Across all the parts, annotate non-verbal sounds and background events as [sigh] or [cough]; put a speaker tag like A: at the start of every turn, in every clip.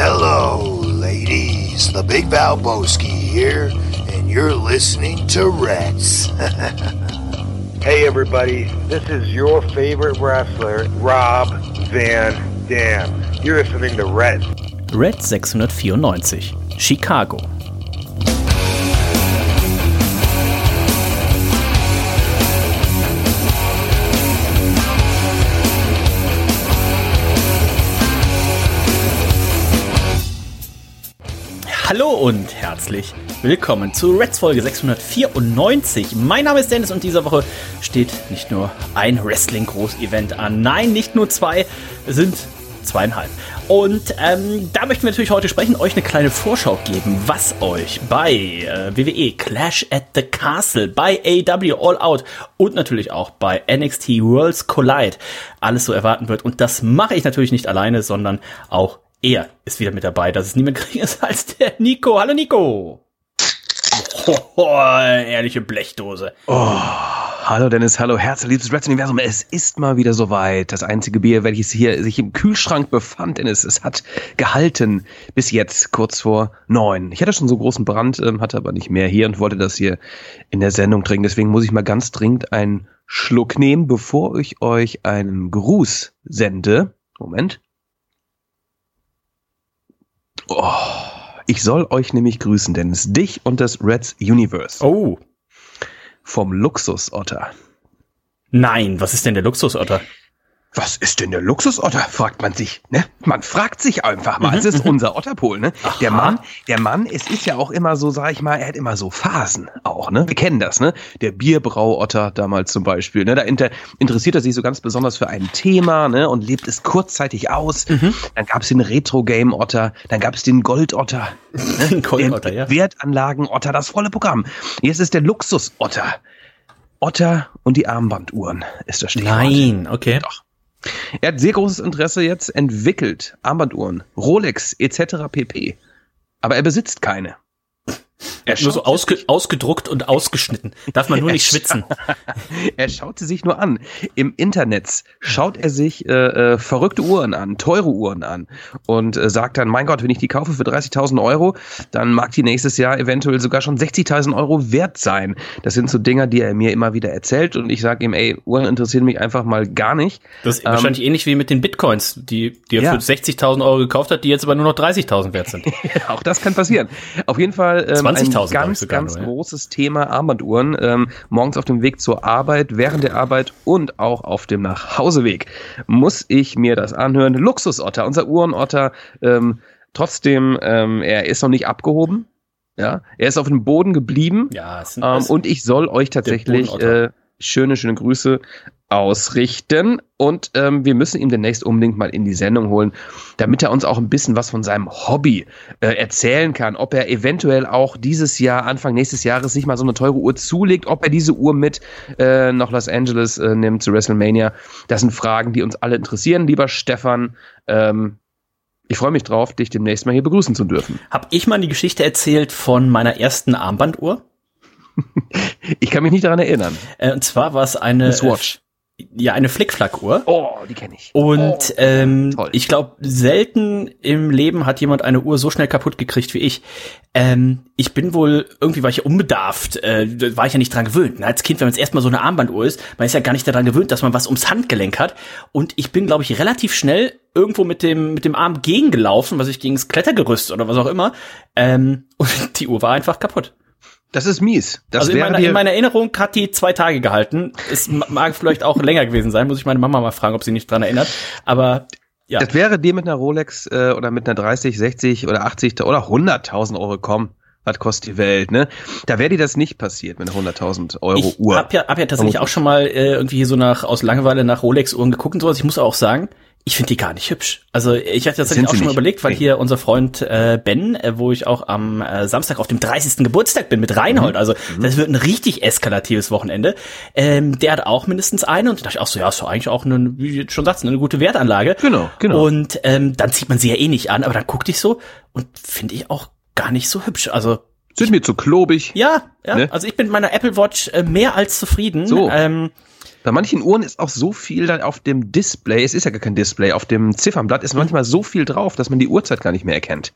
A: Hello, ladies. The Big Valboski here, and you're listening to Reds. [laughs]
B: Hey everybody, this is your favorite wrestler, Rob Van Dam. You're listening to Red.
C: Red 694, Chicago. Hallo und herzlich willkommen zu Reds Folge 694. Mein Name ist Dennis und diese Woche steht nicht nur ein Wrestling-Groß-Event an. Nein, nicht nur zwei, es sind zweieinhalb. Und ähm, da möchten wir natürlich heute sprechen, euch eine kleine Vorschau geben, was euch bei äh, WWE Clash at the Castle, bei AW All Out und natürlich auch bei NXT Worlds Collide alles so erwarten wird. Und das mache ich natürlich nicht alleine, sondern auch er ist wieder mit dabei. Das ist niemand geringer [laughs] als der Nico. Hallo Nico. Oh, ehrliche Blechdose.
D: Oh, hallo Dennis, hallo herzliebes Reds Universum. Es ist mal wieder soweit. Das einzige Bier, welches hier sich im Kühlschrank befand, Dennis, es hat gehalten bis jetzt kurz vor neun. Ich hatte schon so großen Brand, ähm, hatte aber nicht mehr hier und wollte das hier in der Sendung trinken. Deswegen muss ich mal ganz dringend einen Schluck nehmen, bevor ich euch einen Gruß sende. Moment. Oh, ich soll euch nämlich grüßen, Dennis. Dich und das Reds Universe.
C: Oh.
D: Vom Luxusotter.
C: Nein, was ist denn der Luxusotter?
D: Was ist denn der Luxusotter? fragt man sich. Ne? Man fragt sich einfach mal. Es ist unser Otterpol. Ne? Der Mann, der Mann, es ist ja auch immer so, sag ich mal, er hat immer so Phasen auch. Ne? Wir kennen das. Ne? Der Bierbrauotter damals zum Beispiel. Ne? Da inter interessiert er sich so ganz besonders für ein Thema ne? und lebt es kurzzeitig aus. Dann gab es den Retro-Game-Otter, dann gab es den Goldotter. Ne? [laughs]
C: Goldotter, ja.
D: Wertanlagen-Otter, das volle Programm. Jetzt ist der Luxusotter. Otter und die Armbanduhren ist das Stichwort.
C: Nein, okay.
D: Doch. Er hat sehr großes Interesse jetzt entwickelt. Armbanduhren, Rolex etc. pp. Aber er besitzt keine.
C: Er nur so ausge ausgedruckt und ausgeschnitten. Darf man nur [laughs] nicht schwitzen. [laughs]
D: er schaut sie sich nur an. Im Internet schaut er sich äh, äh, verrückte Uhren an, teure Uhren an und äh, sagt dann, mein Gott, wenn ich die kaufe für 30.000 Euro, dann mag die nächstes Jahr eventuell sogar schon 60.000 Euro wert sein. Das sind so Dinger, die er mir immer wieder erzählt und ich sage ihm, ey, Uhren interessieren mich einfach mal gar nicht.
C: Das ist wahrscheinlich ähnlich wie mit den Bitcoins, die, die er
D: Ja.
C: für 60.000 Euro gekauft hat, die jetzt aber nur noch 30.000 wert sind. [laughs]
D: Auch das kann passieren. Auf jeden Fall ähm,
C: 20.000 ich
D: ganz,
C: sogar
D: ganz großes Thema Armbanduhren. Ähm, morgens auf dem Weg zur Arbeit, während der Arbeit und auch auf dem Nachhauseweg muss ich mir das anhören. Luxusotter, unser Uhrenotter. Ähm, trotzdem, ähm, er ist noch nicht abgehoben. Ja, er ist auf dem Boden geblieben.
C: Ja, es sind
D: Ähm, und ich soll euch tatsächlich äh, schöne, schöne Grüße ausrichten. Und ähm, wir müssen ihn demnächst unbedingt mal in die Sendung holen, damit er uns auch ein bisschen was von seinem Hobby äh, erzählen kann. Ob er eventuell auch dieses Jahr, Anfang nächstes Jahres, sich mal so eine teure Uhr zulegt, ob er diese Uhr mit äh, nach Los Angeles äh, nimmt zu WrestleMania. Das sind Fragen, die uns alle interessieren. Lieber Stefan, ähm, ich freue mich drauf, dich demnächst mal hier begrüßen zu dürfen.
C: Hab ich mal die Geschichte erzählt von meiner ersten Armbanduhr? [laughs]
D: Ich kann mich nicht daran erinnern.
C: Äh, und zwar war es eine
D: Eine Swatch.
C: Ja eine Flickflack-Uhr.
D: Oh, die kenne ich.
C: Und
D: Oh,
C: ähm,
D: toll.
C: ich glaube, selten im Leben hat jemand eine Uhr so schnell kaputt gekriegt wie ich. Ähm, ich bin wohl, irgendwie war ich ja unbedarft, äh, war ich ja nicht dran gewöhnt. Ne? Als Kind, wenn man jetzt erstmal so eine Armbanduhr ist, man ist ja gar nicht daran gewöhnt, dass man was ums Handgelenk hat. Und ich bin, glaube ich, relativ schnell irgendwo mit dem, mit dem Arm gegengelaufen, was ich gegen das Klettergerüst oder was auch immer. Ähm, [laughs] und die Uhr war einfach kaputt.
D: Das ist mies. Das
C: also in meiner, in meiner Erinnerung hat die zwei Tage gehalten. Es ma- mag vielleicht auch länger gewesen sein, muss ich meine Mama mal fragen, ob sie nicht dran erinnert. Aber ja.
D: das wäre dir mit einer Rolex äh, oder mit einer 30, 60 oder 80 oder 100.000 Euro kommen. Was kostet die Welt, ne? Da wäre dir das nicht passiert mit einer 100.000 Euro
C: Ich
D: Uhr.
C: hab ja, hab ja tatsächlich auch schon mal äh, irgendwie so nach aus Langeweile nach Rolex-Uhren geguckt und sowas. Ich muss auch sagen, ich finde die gar nicht hübsch. Also ich hatte tatsächlich auch schon mal überlegt, weil hier unser Freund äh, Ben, äh, wo ich auch am äh, Samstag auf dem 30. Geburtstag bin mit Reinhold,
D: Mhm.
C: also das wird ein richtig eskalatives Wochenende. Ähm, der hat auch mindestens eine und da dachte ich auch so, ja, ist doch eigentlich auch eine, wie du schon sagst, eine gute Wertanlage.
D: Genau, genau.
C: Und ähm, dann zieht man sie ja eh nicht an, aber dann guckte ich so und finde ich auch gar nicht so hübsch. Also
D: Sind mir zu klobig.
C: ja, ja.
D: Ne?
C: Also ich bin mit meiner Apple Watch äh, mehr als zufrieden.
D: So.
C: Ähm,
D: Bei manchen Uhren ist auch so viel dann auf dem Display, es ist ja gar kein Display, auf dem Ziffernblatt ist manchmal so viel drauf, dass man die Uhrzeit gar nicht mehr erkennt.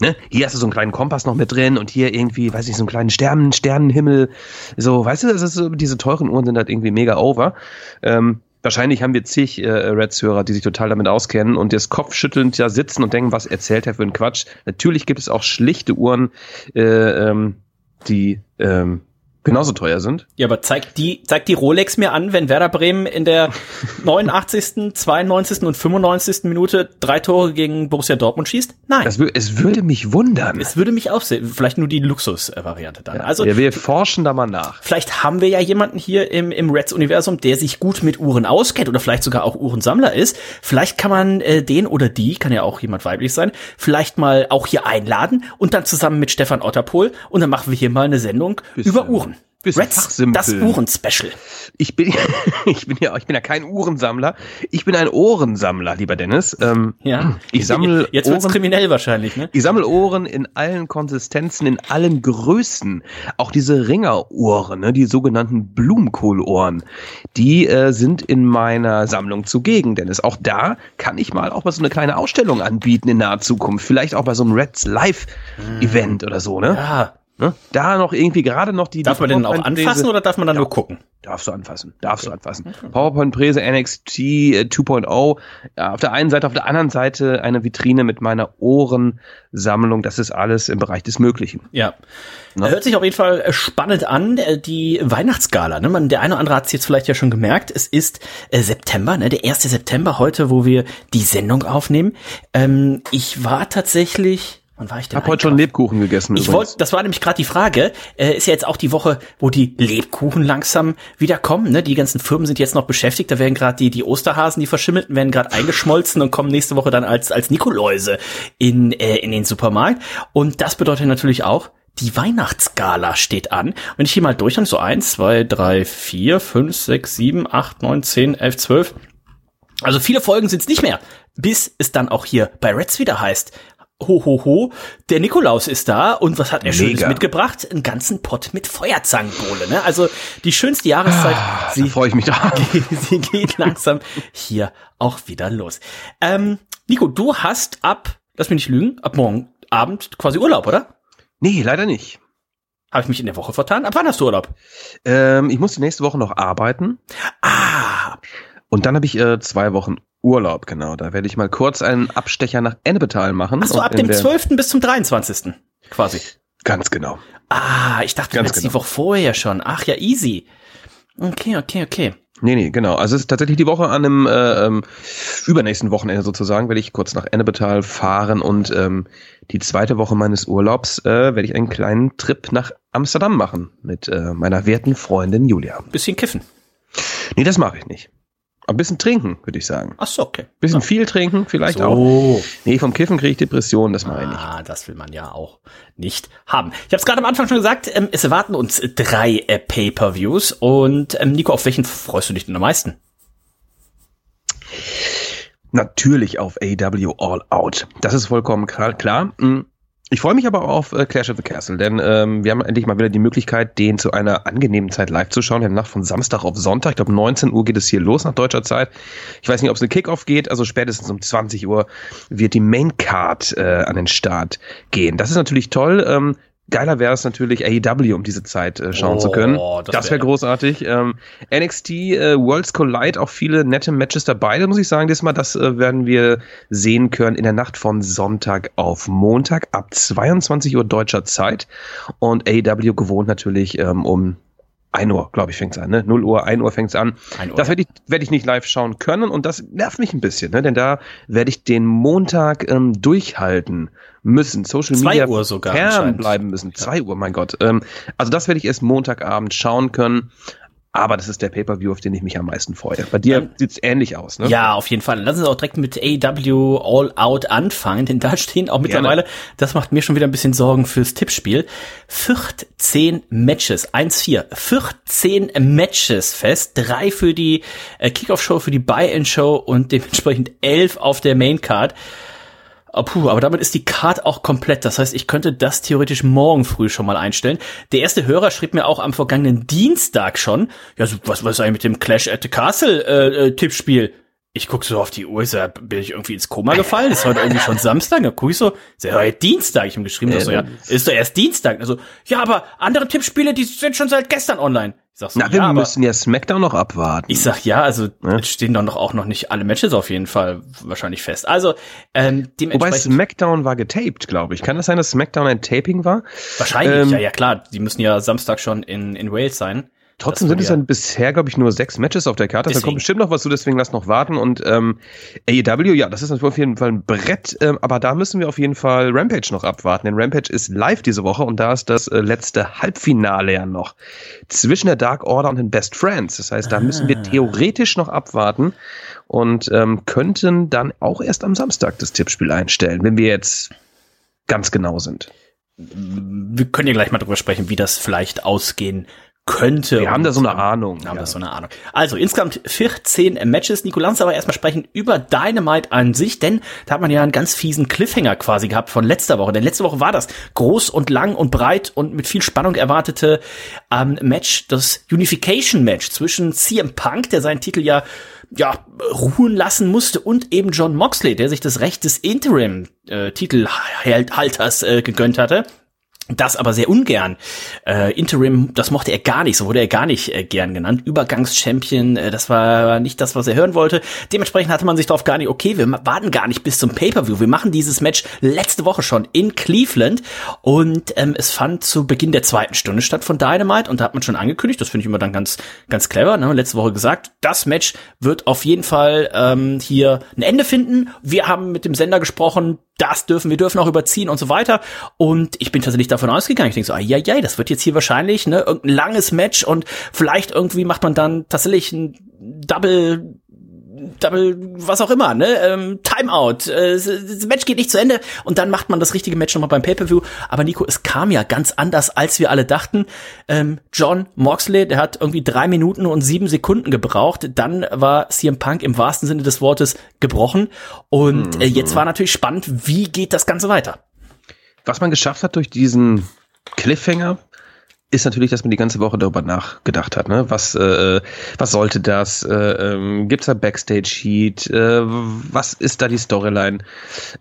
D: Ne? Hier hast du so einen kleinen Kompass noch mit drin und hier irgendwie, weiß ich, so einen kleinen Sternen, Sternenhimmel. So, weißt du, das ist diese teuren Uhren sind halt irgendwie mega over. Ähm, wahrscheinlich haben wir zig äh, Reds-Hörer, die sich total damit auskennen und jetzt kopfschüttelnd da sitzen und denken, was erzählt er für einen Quatsch. Natürlich gibt es auch schlichte Uhren, äh, ähm, die ähm, genauso teuer sind.
C: Ja, aber zeigt die, zeigt die Rolex mir an, wenn Werder Bremen in der [laughs] 89., 92. und 95. Minute drei Tore gegen Borussia Dortmund schießt? Nein.
D: Das, es würde mich wundern.
C: Es würde mich auch sehen. Vielleicht nur die Luxus-Variante dann.
D: Ja, also, ja, wir forschen da mal nach.
C: Vielleicht haben wir ja jemanden hier im, im Reds-Universum, der sich gut mit Uhren auskennt oder vielleicht sogar auch Uhrensammler ist. Vielleicht kann man äh, den oder die, kann ja auch jemand weiblich sein, vielleicht mal auch hier einladen und dann zusammen mit Stefan Otterpohl und dann machen wir hier mal eine Sendung Bisschen. über Uhren.
D: Bisschen Reds, Fachsimpel.
C: das Uhrenspecial.
D: Ich bin, [laughs] ich bin ja, ich bin ja kein Uhrensammler. Ich bin ein Ohrensammler, lieber Dennis. Ähm,
C: ja. Ich sammle Jetzt wird's Ohren, kriminell wahrscheinlich, ne?
D: Ich sammle Ohren in allen Konsistenzen, in allen Größen. Auch diese Ringerohren, ne, die sogenannten Blumenkohlohren, die äh, sind in meiner Sammlung zugegen, Dennis. Auch da kann ich mal auch mal so eine kleine Ausstellung anbieten in naher Zukunft. Vielleicht auch bei so einem Reds Live Event oder so, ne?
C: Ja.
D: Ne? Da noch irgendwie gerade noch die.
C: Darf
D: die
C: man den auch anfassen oder darf man dann ja, nur gucken?
D: Darfst du anfassen, darfst okay. du anfassen. Okay. PowerPoint-Präse NXT 2.0. Ja, auf der einen Seite, auf der anderen Seite eine Vitrine mit meiner Ohrensammlung. Das ist alles im Bereich des Möglichen.
C: Ja. Ne? Hört sich auf jeden Fall äh, spannend an, äh, die Weihnachtsgala. Ne? Man, der eine oder andere hat es jetzt vielleicht ja schon gemerkt. Es ist äh, September, ne? der 1. September heute, wo wir die Sendung aufnehmen. Ähm, ich war tatsächlich Wann war ich denn?
D: Hab heute schon Lebkuchen gegessen.
C: Ich wollte, das war nämlich gerade die Frage. Äh, ist ja jetzt auch die Woche, wo die Lebkuchen langsam wieder kommen. Ne? Die ganzen Firmen sind jetzt noch beschäftigt. Da werden gerade die die Osterhasen, die verschimmelten, werden gerade eingeschmolzen und kommen nächste Woche dann als als Nikoläuse in äh, in den Supermarkt. Und das bedeutet natürlich auch, die Weihnachtsgala steht an. Wenn ich hier mal durch so eins, zwei, drei, vier, fünf, sechs, sieben, acht, neun, zehn, elf, zwölf. Also viele Folgen sind es nicht mehr, bis es dann auch hier bei Reds wieder heißt, ho, ho, ho, der Nikolaus ist da und was hat er Mega. Schönes mitgebracht? Einen ganzen Pott mit Feuerzangenbowle, ne? Also die schönste Jahreszeit.
D: Ah, sie, freue ich mich da. [laughs]
C: sie geht langsam hier auch wieder los. Ähm, Nico, du hast ab, lass mich nicht lügen, ab morgen Abend quasi Urlaub, oder?
D: Nee, leider nicht.
C: Habe ich mich in der Woche vertan? Ab wann hast du Urlaub?
D: Ähm, ich muss die nächste Woche noch arbeiten.
C: Ah.
D: Und dann habe ich äh, zwei Wochen Urlaub, genau. Da werde ich mal kurz einen Abstecher nach Ennepetal machen.
C: Ach so, ab dem 12. bis zum 23. quasi.
D: Ganz genau.
C: Ah, ich dachte Ganz genau. die Woche vorher schon. Ach ja, easy. Okay, okay, okay.
D: Nee, nee, genau. Also es ist tatsächlich die Woche an einem äh, ähm, übernächsten Wochenende sozusagen, werde ich kurz nach Ennepetal fahren und ähm, die zweite Woche meines Urlaubs äh, werde ich einen kleinen Trip nach Amsterdam machen mit äh, meiner werten Freundin Julia.
C: Bisschen kiffen.
D: Nee, das mache ich nicht. Ein bisschen trinken, würde ich sagen.
C: Ach so, okay.
D: Bisschen ja. viel trinken, vielleicht so. auch. Nee, vom Kiffen kriege ich Depressionen, das meine ich nicht.
C: Ah, das will man ja auch nicht haben. Ich habe es gerade am Anfang schon gesagt, ähm, es erwarten uns drei äh, Pay-Per-Views. Und ähm, Nico, auf welchen freust du dich denn am meisten?
D: Natürlich auf AW All Out. Das ist vollkommen klar. Ich freue mich aber auf äh, Clash of the Castle, denn ähm, wir haben endlich mal wieder die Möglichkeit, den zu einer angenehmen Zeit live zu schauen. In der Nacht von Samstag auf Sonntag. Ich glaube, 19 Uhr geht es hier los nach deutscher Zeit. Ich weiß nicht, ob es eine Kickoff geht. Also spätestens um 20 Uhr wird die Main Card äh, an den Start gehen. Das ist natürlich toll. Ähm, Geiler wäre es natürlich, AEW um diese Zeit äh, schauen oh, zu können. Das wäre wär großartig. Ähm, NXT äh, Worlds Collide, auch viele nette Matches dabei, da muss ich sagen, diesmal, das äh, werden wir sehen können in der Nacht von Sonntag auf Montag ab 22 Uhr deutscher Zeit. Und AEW gewohnt natürlich ähm, um 1 Uhr, glaube ich, fängt's an, ne? 0 Uhr, 1 Uhr fängt's an. Uhr. Das werde ich, werd ich nicht live schauen können und das nervt mich ein bisschen, ne? Denn da werde ich den Montag ähm, durchhalten müssen. Social Zwei Media
C: Uhr sogar
D: fernbleiben müssen. Zwei Uhr, mein Gott. Ähm, also das werde ich erst Montagabend schauen können. Aber das ist der Pay-Per-View, auf den ich mich am meisten freue. Bei dir sieht's ähnlich aus, ne?
C: Ja, auf jeden Fall. Lass uns auch direkt mit AW All Out anfangen, denn da [laughs] stehen auch mittlerweile, Gerne. das macht mir schon wieder ein bisschen Sorgen fürs Tippspiel, 14 Matches, 1-4, 14 Matches fest, drei für die äh, Kickoff-Show, für die Buy-In-Show und dementsprechend elf auf der Main-Card. Oh, puh, aber damit ist die Card auch komplett. Das heißt, ich könnte das theoretisch morgen früh schon mal einstellen. Der erste Hörer schrieb mir auch am vergangenen Dienstag schon, ja, was, was ist eigentlich mit dem Clash at the Castle äh, äh, Tippspiel? Ich guck so auf die Uhr, so, bin ich irgendwie ins Koma gefallen? Ist heute irgendwie schon Samstag? Da guck ich so, ist ja heute Dienstag. Ich habe geschrieben, äh, so, ja, ist doch erst Dienstag. Also, ja, aber andere Tippspiele, die sind schon seit gestern online.
D: Ich sag so, Na, wir müssen ja Smackdown noch abwarten.
C: Ich sag ja, also ja? stehen doch noch auch noch nicht alle Matches auf jeden Fall wahrscheinlich fest. Also ähm,
D: dementsprechend. Wobei Smackdown war getaped, glaube ich. Kann das sein, dass Smackdown ein Taping war?
C: Wahrscheinlich, ähm, ja, ja klar. Die müssen ja Samstag schon in in Wales sein.
D: Trotzdem sind es dann bisher, glaube ich, nur sechs Matches auf der Karte. Deswegen. Da kommt bestimmt noch was zu, deswegen lass noch warten. Und ähm, AEW, ja, das ist natürlich auf jeden Fall ein Brett, ähm, aber da müssen wir auf jeden Fall Rampage noch abwarten. Denn Rampage ist live diese Woche und da ist das äh, letzte Halbfinale ja noch zwischen der Dark Order und den Best Friends. Das heißt, da ah. müssen wir theoretisch noch abwarten und ähm, könnten dann auch erst am Samstag das Tippspiel einstellen, wenn wir jetzt ganz genau sind.
C: Wir können ja gleich mal drüber sprechen, wie das vielleicht ausgehen könnte.
D: Wir haben da so eine Ahnung.
C: Wir haben ja. da so eine Ahnung. Also insgesamt 14 Matches. Nico, lass aber erstmal sprechen über Dynamite an sich, denn da hat man ja einen ganz fiesen Cliffhanger quasi gehabt von letzter Woche. Denn letzte Woche war das groß und lang und breit und mit viel Spannung erwartete ähm, Match, das Unification Match zwischen CM Punk, der seinen Titel ja ja, ruhen lassen musste und eben John Moxley, der sich das Recht des Interim-Titelhalters äh, äh, gegönnt hatte das aber sehr ungern. Äh, Interim, das mochte er gar nicht, so wurde er gar nicht äh, gern genannt. Übergangschampion, äh, das war nicht das, was er hören wollte. Dementsprechend hatte man sich darauf gar nicht, okay, wir warten gar nicht bis zum Pay-Per-View. Wir machen dieses Match letzte Woche schon in Cleveland und ähm, es fand zu Beginn der zweiten Stunde statt von Dynamite und da hat man schon angekündigt, das finde ich immer dann ganz, ganz clever, ne? letzte Woche gesagt, das Match wird auf jeden Fall ähm, hier ein Ende finden. Wir haben mit dem Sender gesprochen, das dürfen, wir dürfen auch überziehen und so weiter. Und ich bin tatsächlich davon ausgegangen. Ich denke so, ja, ja, das wird jetzt hier wahrscheinlich ne, irgendein langes Match und vielleicht irgendwie macht man dann tatsächlich ein Double Double, was auch immer, ne? Ähm, Timeout. Äh, das Match geht nicht zu Ende und dann macht man das richtige Match nochmal beim Pay-Per-View. Aber Nico, es kam ja ganz anders, als wir alle dachten. Ähm, John Moxley, der hat irgendwie drei Minuten und sieben Sekunden gebraucht. Dann war CM Punk im wahrsten Sinne des Wortes gebrochen. Und äh, jetzt war natürlich spannend, wie geht das Ganze weiter?
D: Was man geschafft hat durch diesen Cliffhanger, ist natürlich, dass man die ganze Woche darüber nachgedacht hat. Ne? Was, äh, was sollte das? Äh, ähm, Gibt es da Backstage-Heat? Äh, was ist da die Storyline?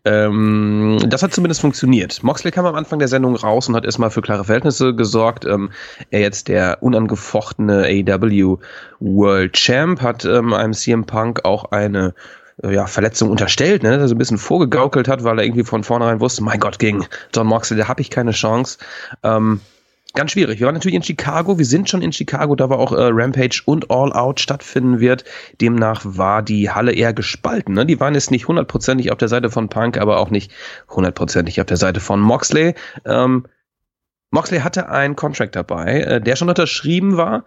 D: Ähm, das hat zumindest funktioniert. Moxley kam am Anfang der Sendung raus und hat erstmal für klare Verhältnisse gesorgt. Ähm, er jetzt der unangefochtene AEW World Champ hat ähm, einem CM Punk auch eine ja, Verletzung unterstellt, ne, so ein bisschen vorgegaukelt hat, weil er irgendwie von vornherein wusste, mein Gott, gegen John Moxley, da habe ich keine Chance. Ähm, ganz schwierig. Wir waren natürlich in Chicago, wir sind schon in Chicago, da war auch äh, Rampage und All Out stattfinden wird. Demnach war die Halle eher gespalten. Ne? Die waren jetzt nicht hundertprozentig auf der Seite von Punk, aber auch nicht hundertprozentig auf der Seite von Moxley. Ähm, Moxley hatte einen Contract dabei, äh, der schon unterschrieben war.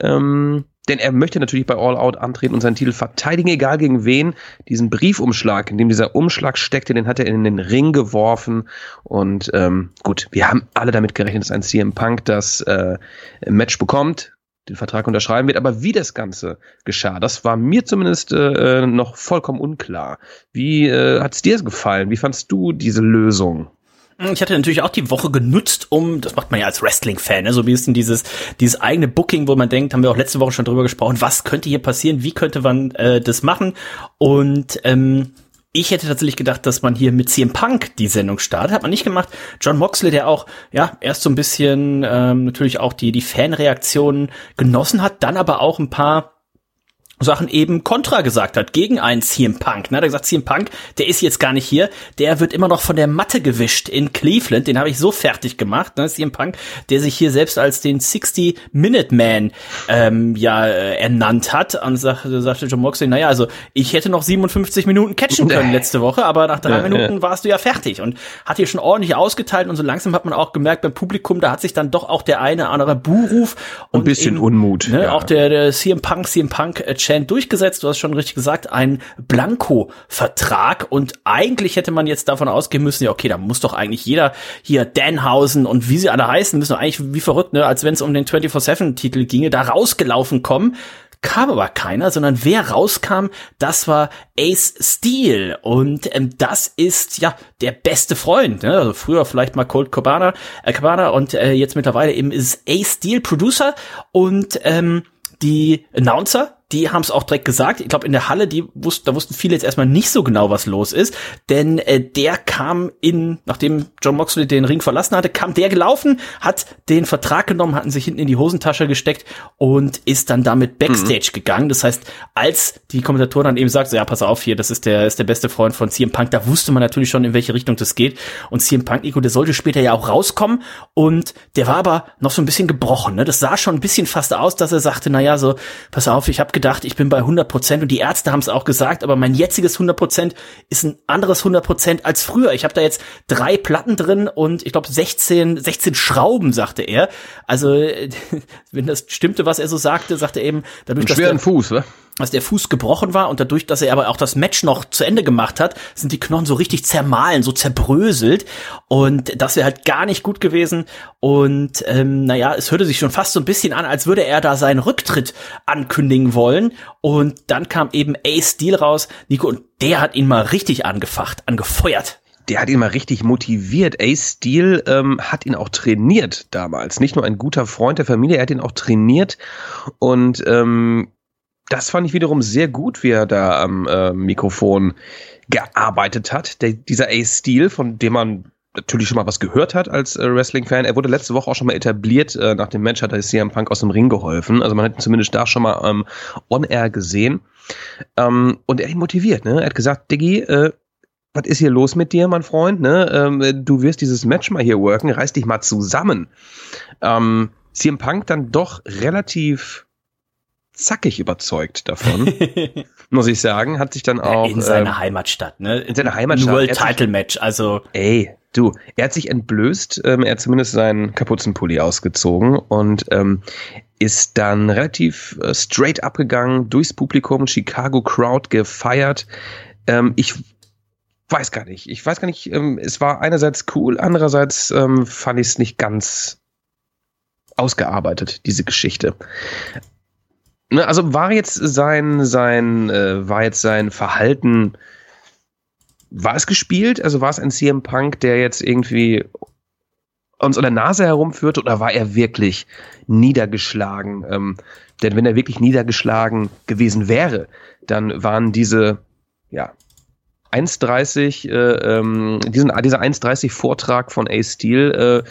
D: Ähm, denn er möchte natürlich bei All Out antreten und seinen Titel verteidigen, egal gegen wen. Diesen Briefumschlag, in dem dieser Umschlag steckte, den hat er in den Ring geworfen. Und ähm, gut, wir haben alle damit gerechnet, dass ein CM Punk das äh, Match bekommt, den Vertrag unterschreiben wird. Aber wie das Ganze geschah, das war mir zumindest äh, noch vollkommen unklar. Wie äh, hat dir gefallen? Wie fandst du diese Lösung?
C: Ich hatte natürlich auch die Woche genutzt, um, das macht man ja als Wrestling-Fan, ne, so ein bisschen dieses, dieses eigene Booking, wo man denkt, haben wir auch letzte Woche schon drüber gesprochen, was könnte hier passieren, wie könnte man äh, das machen? Und ähm, ich hätte tatsächlich gedacht, dass man hier mit CM Punk die Sendung startet. Hat man nicht gemacht. John Moxley, der auch, ja, erst so ein bisschen ähm, natürlich auch die, die Fanreaktionen genossen hat, dann aber auch ein paar Sachen eben kontra gesagt hat gegen einen CM Punk. Ne? Der hat gesagt, CM Punk, der ist jetzt gar nicht hier, der wird immer noch von der Matte gewischt in Cleveland. Den habe ich so fertig gemacht, ne? CM Punk, der sich hier selbst als den 60 Minute Man ähm, ja äh, ernannt hat. Und sagte, sagte John Moxley, naja, also ich hätte noch 57 Minuten catchen können [laughs] letzte Woche, aber nach drei Minuten warst du ja fertig und hat hier schon ordentlich ausgeteilt und so langsam hat man auch gemerkt beim Publikum, da hat sich dann doch auch der eine andere Buhruf
D: und ein bisschen eben, Unmut.
C: Ne, ja. Auch der, der CM Punk, CM Punk äh, Chant durchgesetzt. Du hast schon richtig gesagt, ein Blanko-Vertrag. Und eigentlich hätte man jetzt davon ausgehen müssen, ja, okay, da muss doch eigentlich jeder hier Danhausen und wie sie alle heißen, müssen eigentlich wie verrückt, ne, als wenn es um den 24-7-Titel ginge, da rausgelaufen kommen. kam aber keiner, sondern wer rauskam, das war Ace Steel und ähm, das ist ja der beste Freund, ne? also früher vielleicht mal Colt Cabana, äh, Cabana und äh, jetzt mittlerweile eben ist Ace Steel Producer und ähm, die Announcer die haben es auch direkt gesagt. Ich glaube, in der Halle, die wussten, da wussten viele jetzt erstmal nicht so genau, was los ist. Denn äh, der kam in, nachdem John Moxley den Ring verlassen hatte, kam der gelaufen, hat den Vertrag genommen, hatten sich hinten in die Hosentasche gesteckt und ist dann damit Backstage mhm. gegangen. Das heißt, als die Kommentatoren dann eben sagt, so, ja, pass auf hier, das ist der, ist der beste Freund von CM Punk, da wusste man natürlich schon, in welche Richtung das geht. Und CM Punk, Nico, der sollte später ja auch rauskommen und der war aber noch so ein bisschen gebrochen. Ne? Das sah schon ein bisschen fast aus, dass er sagte, na ja, so, pass auf, ich habe gedacht, ich bin bei 100 Prozent und die Ärzte haben es auch gesagt, aber mein jetziges 100 Prozent ist ein anderes 100 Prozent als früher. Ich habe da jetzt drei Platten drin und ich glaube 16, 16 Schrauben, sagte er. Also [laughs] wenn das stimmte, was er so sagte, sagte er eben,
D: dadurch, Einen schweren
C: dass
D: der, Fuß, ne?
C: Dass der Fuß gebrochen war und dadurch, dass er aber auch das Match noch zu Ende gemacht hat, sind die Knochen so richtig zermahlen, so zerbröselt und das wäre halt gar nicht gut gewesen und ähm, naja, es hörte sich schon fast so ein bisschen an, als würde er da seinen Rücktritt ankündigen wollen und dann kam eben Ace Steel raus, Nico, und der hat ihn mal richtig angefacht, angefeuert
D: der hat ihn mal richtig motiviert. Ace Steel ähm, hat ihn auch trainiert damals. Nicht nur ein guter Freund der Familie, er hat ihn auch trainiert. Und ähm, das fand ich wiederum sehr gut, wie er da am äh, Mikrofon gearbeitet hat. Der, dieser Ace Steel, von dem man natürlich schon mal was gehört hat als äh, Wrestling-Fan. Er wurde letzte Woche auch schon mal etabliert. Äh, nach dem Match hat er CM Punk aus dem Ring geholfen. Also man hat ihn zumindest da schon mal ähm, on-air gesehen. Ähm, und er ihn motiviert. Ne? Er hat gesagt, Diggi, äh, was ist hier los mit dir, mein Freund? Ne? Ähm, du wirst dieses Match mal hier worken. Reiß dich mal zusammen. Ähm, CM Punk dann doch relativ zackig überzeugt davon, [laughs] muss ich sagen. Hat sich dann auch.
C: In seiner ähm, Heimatstadt, ne?
D: In seiner Heimatstadt.
C: World Title Match, also.
D: Ey, du, er hat sich entblößt, ähm, er hat zumindest seinen Kapuzenpulli ausgezogen und ähm, ist dann relativ äh, straight abgegangen, durchs Publikum, Chicago Crowd gefeiert. Ähm, ich weiß gar nicht. Ich weiß gar nicht, ähm, es war einerseits cool, andererseits ähm, fand ich es nicht ganz ausgearbeitet, diese Geschichte. Ne, also war jetzt sein, sein, äh, war jetzt sein Verhalten, war es gespielt? Also war es ein CM Punk, der jetzt irgendwie uns an der Nase herumführte oder war er wirklich niedergeschlagen? Ähm, denn wenn er wirklich niedergeschlagen gewesen wäre, dann waren diese, ja, 1,30, äh, ähm, diesen, dieser 1,30 Vortrag von Ace Steel, äh,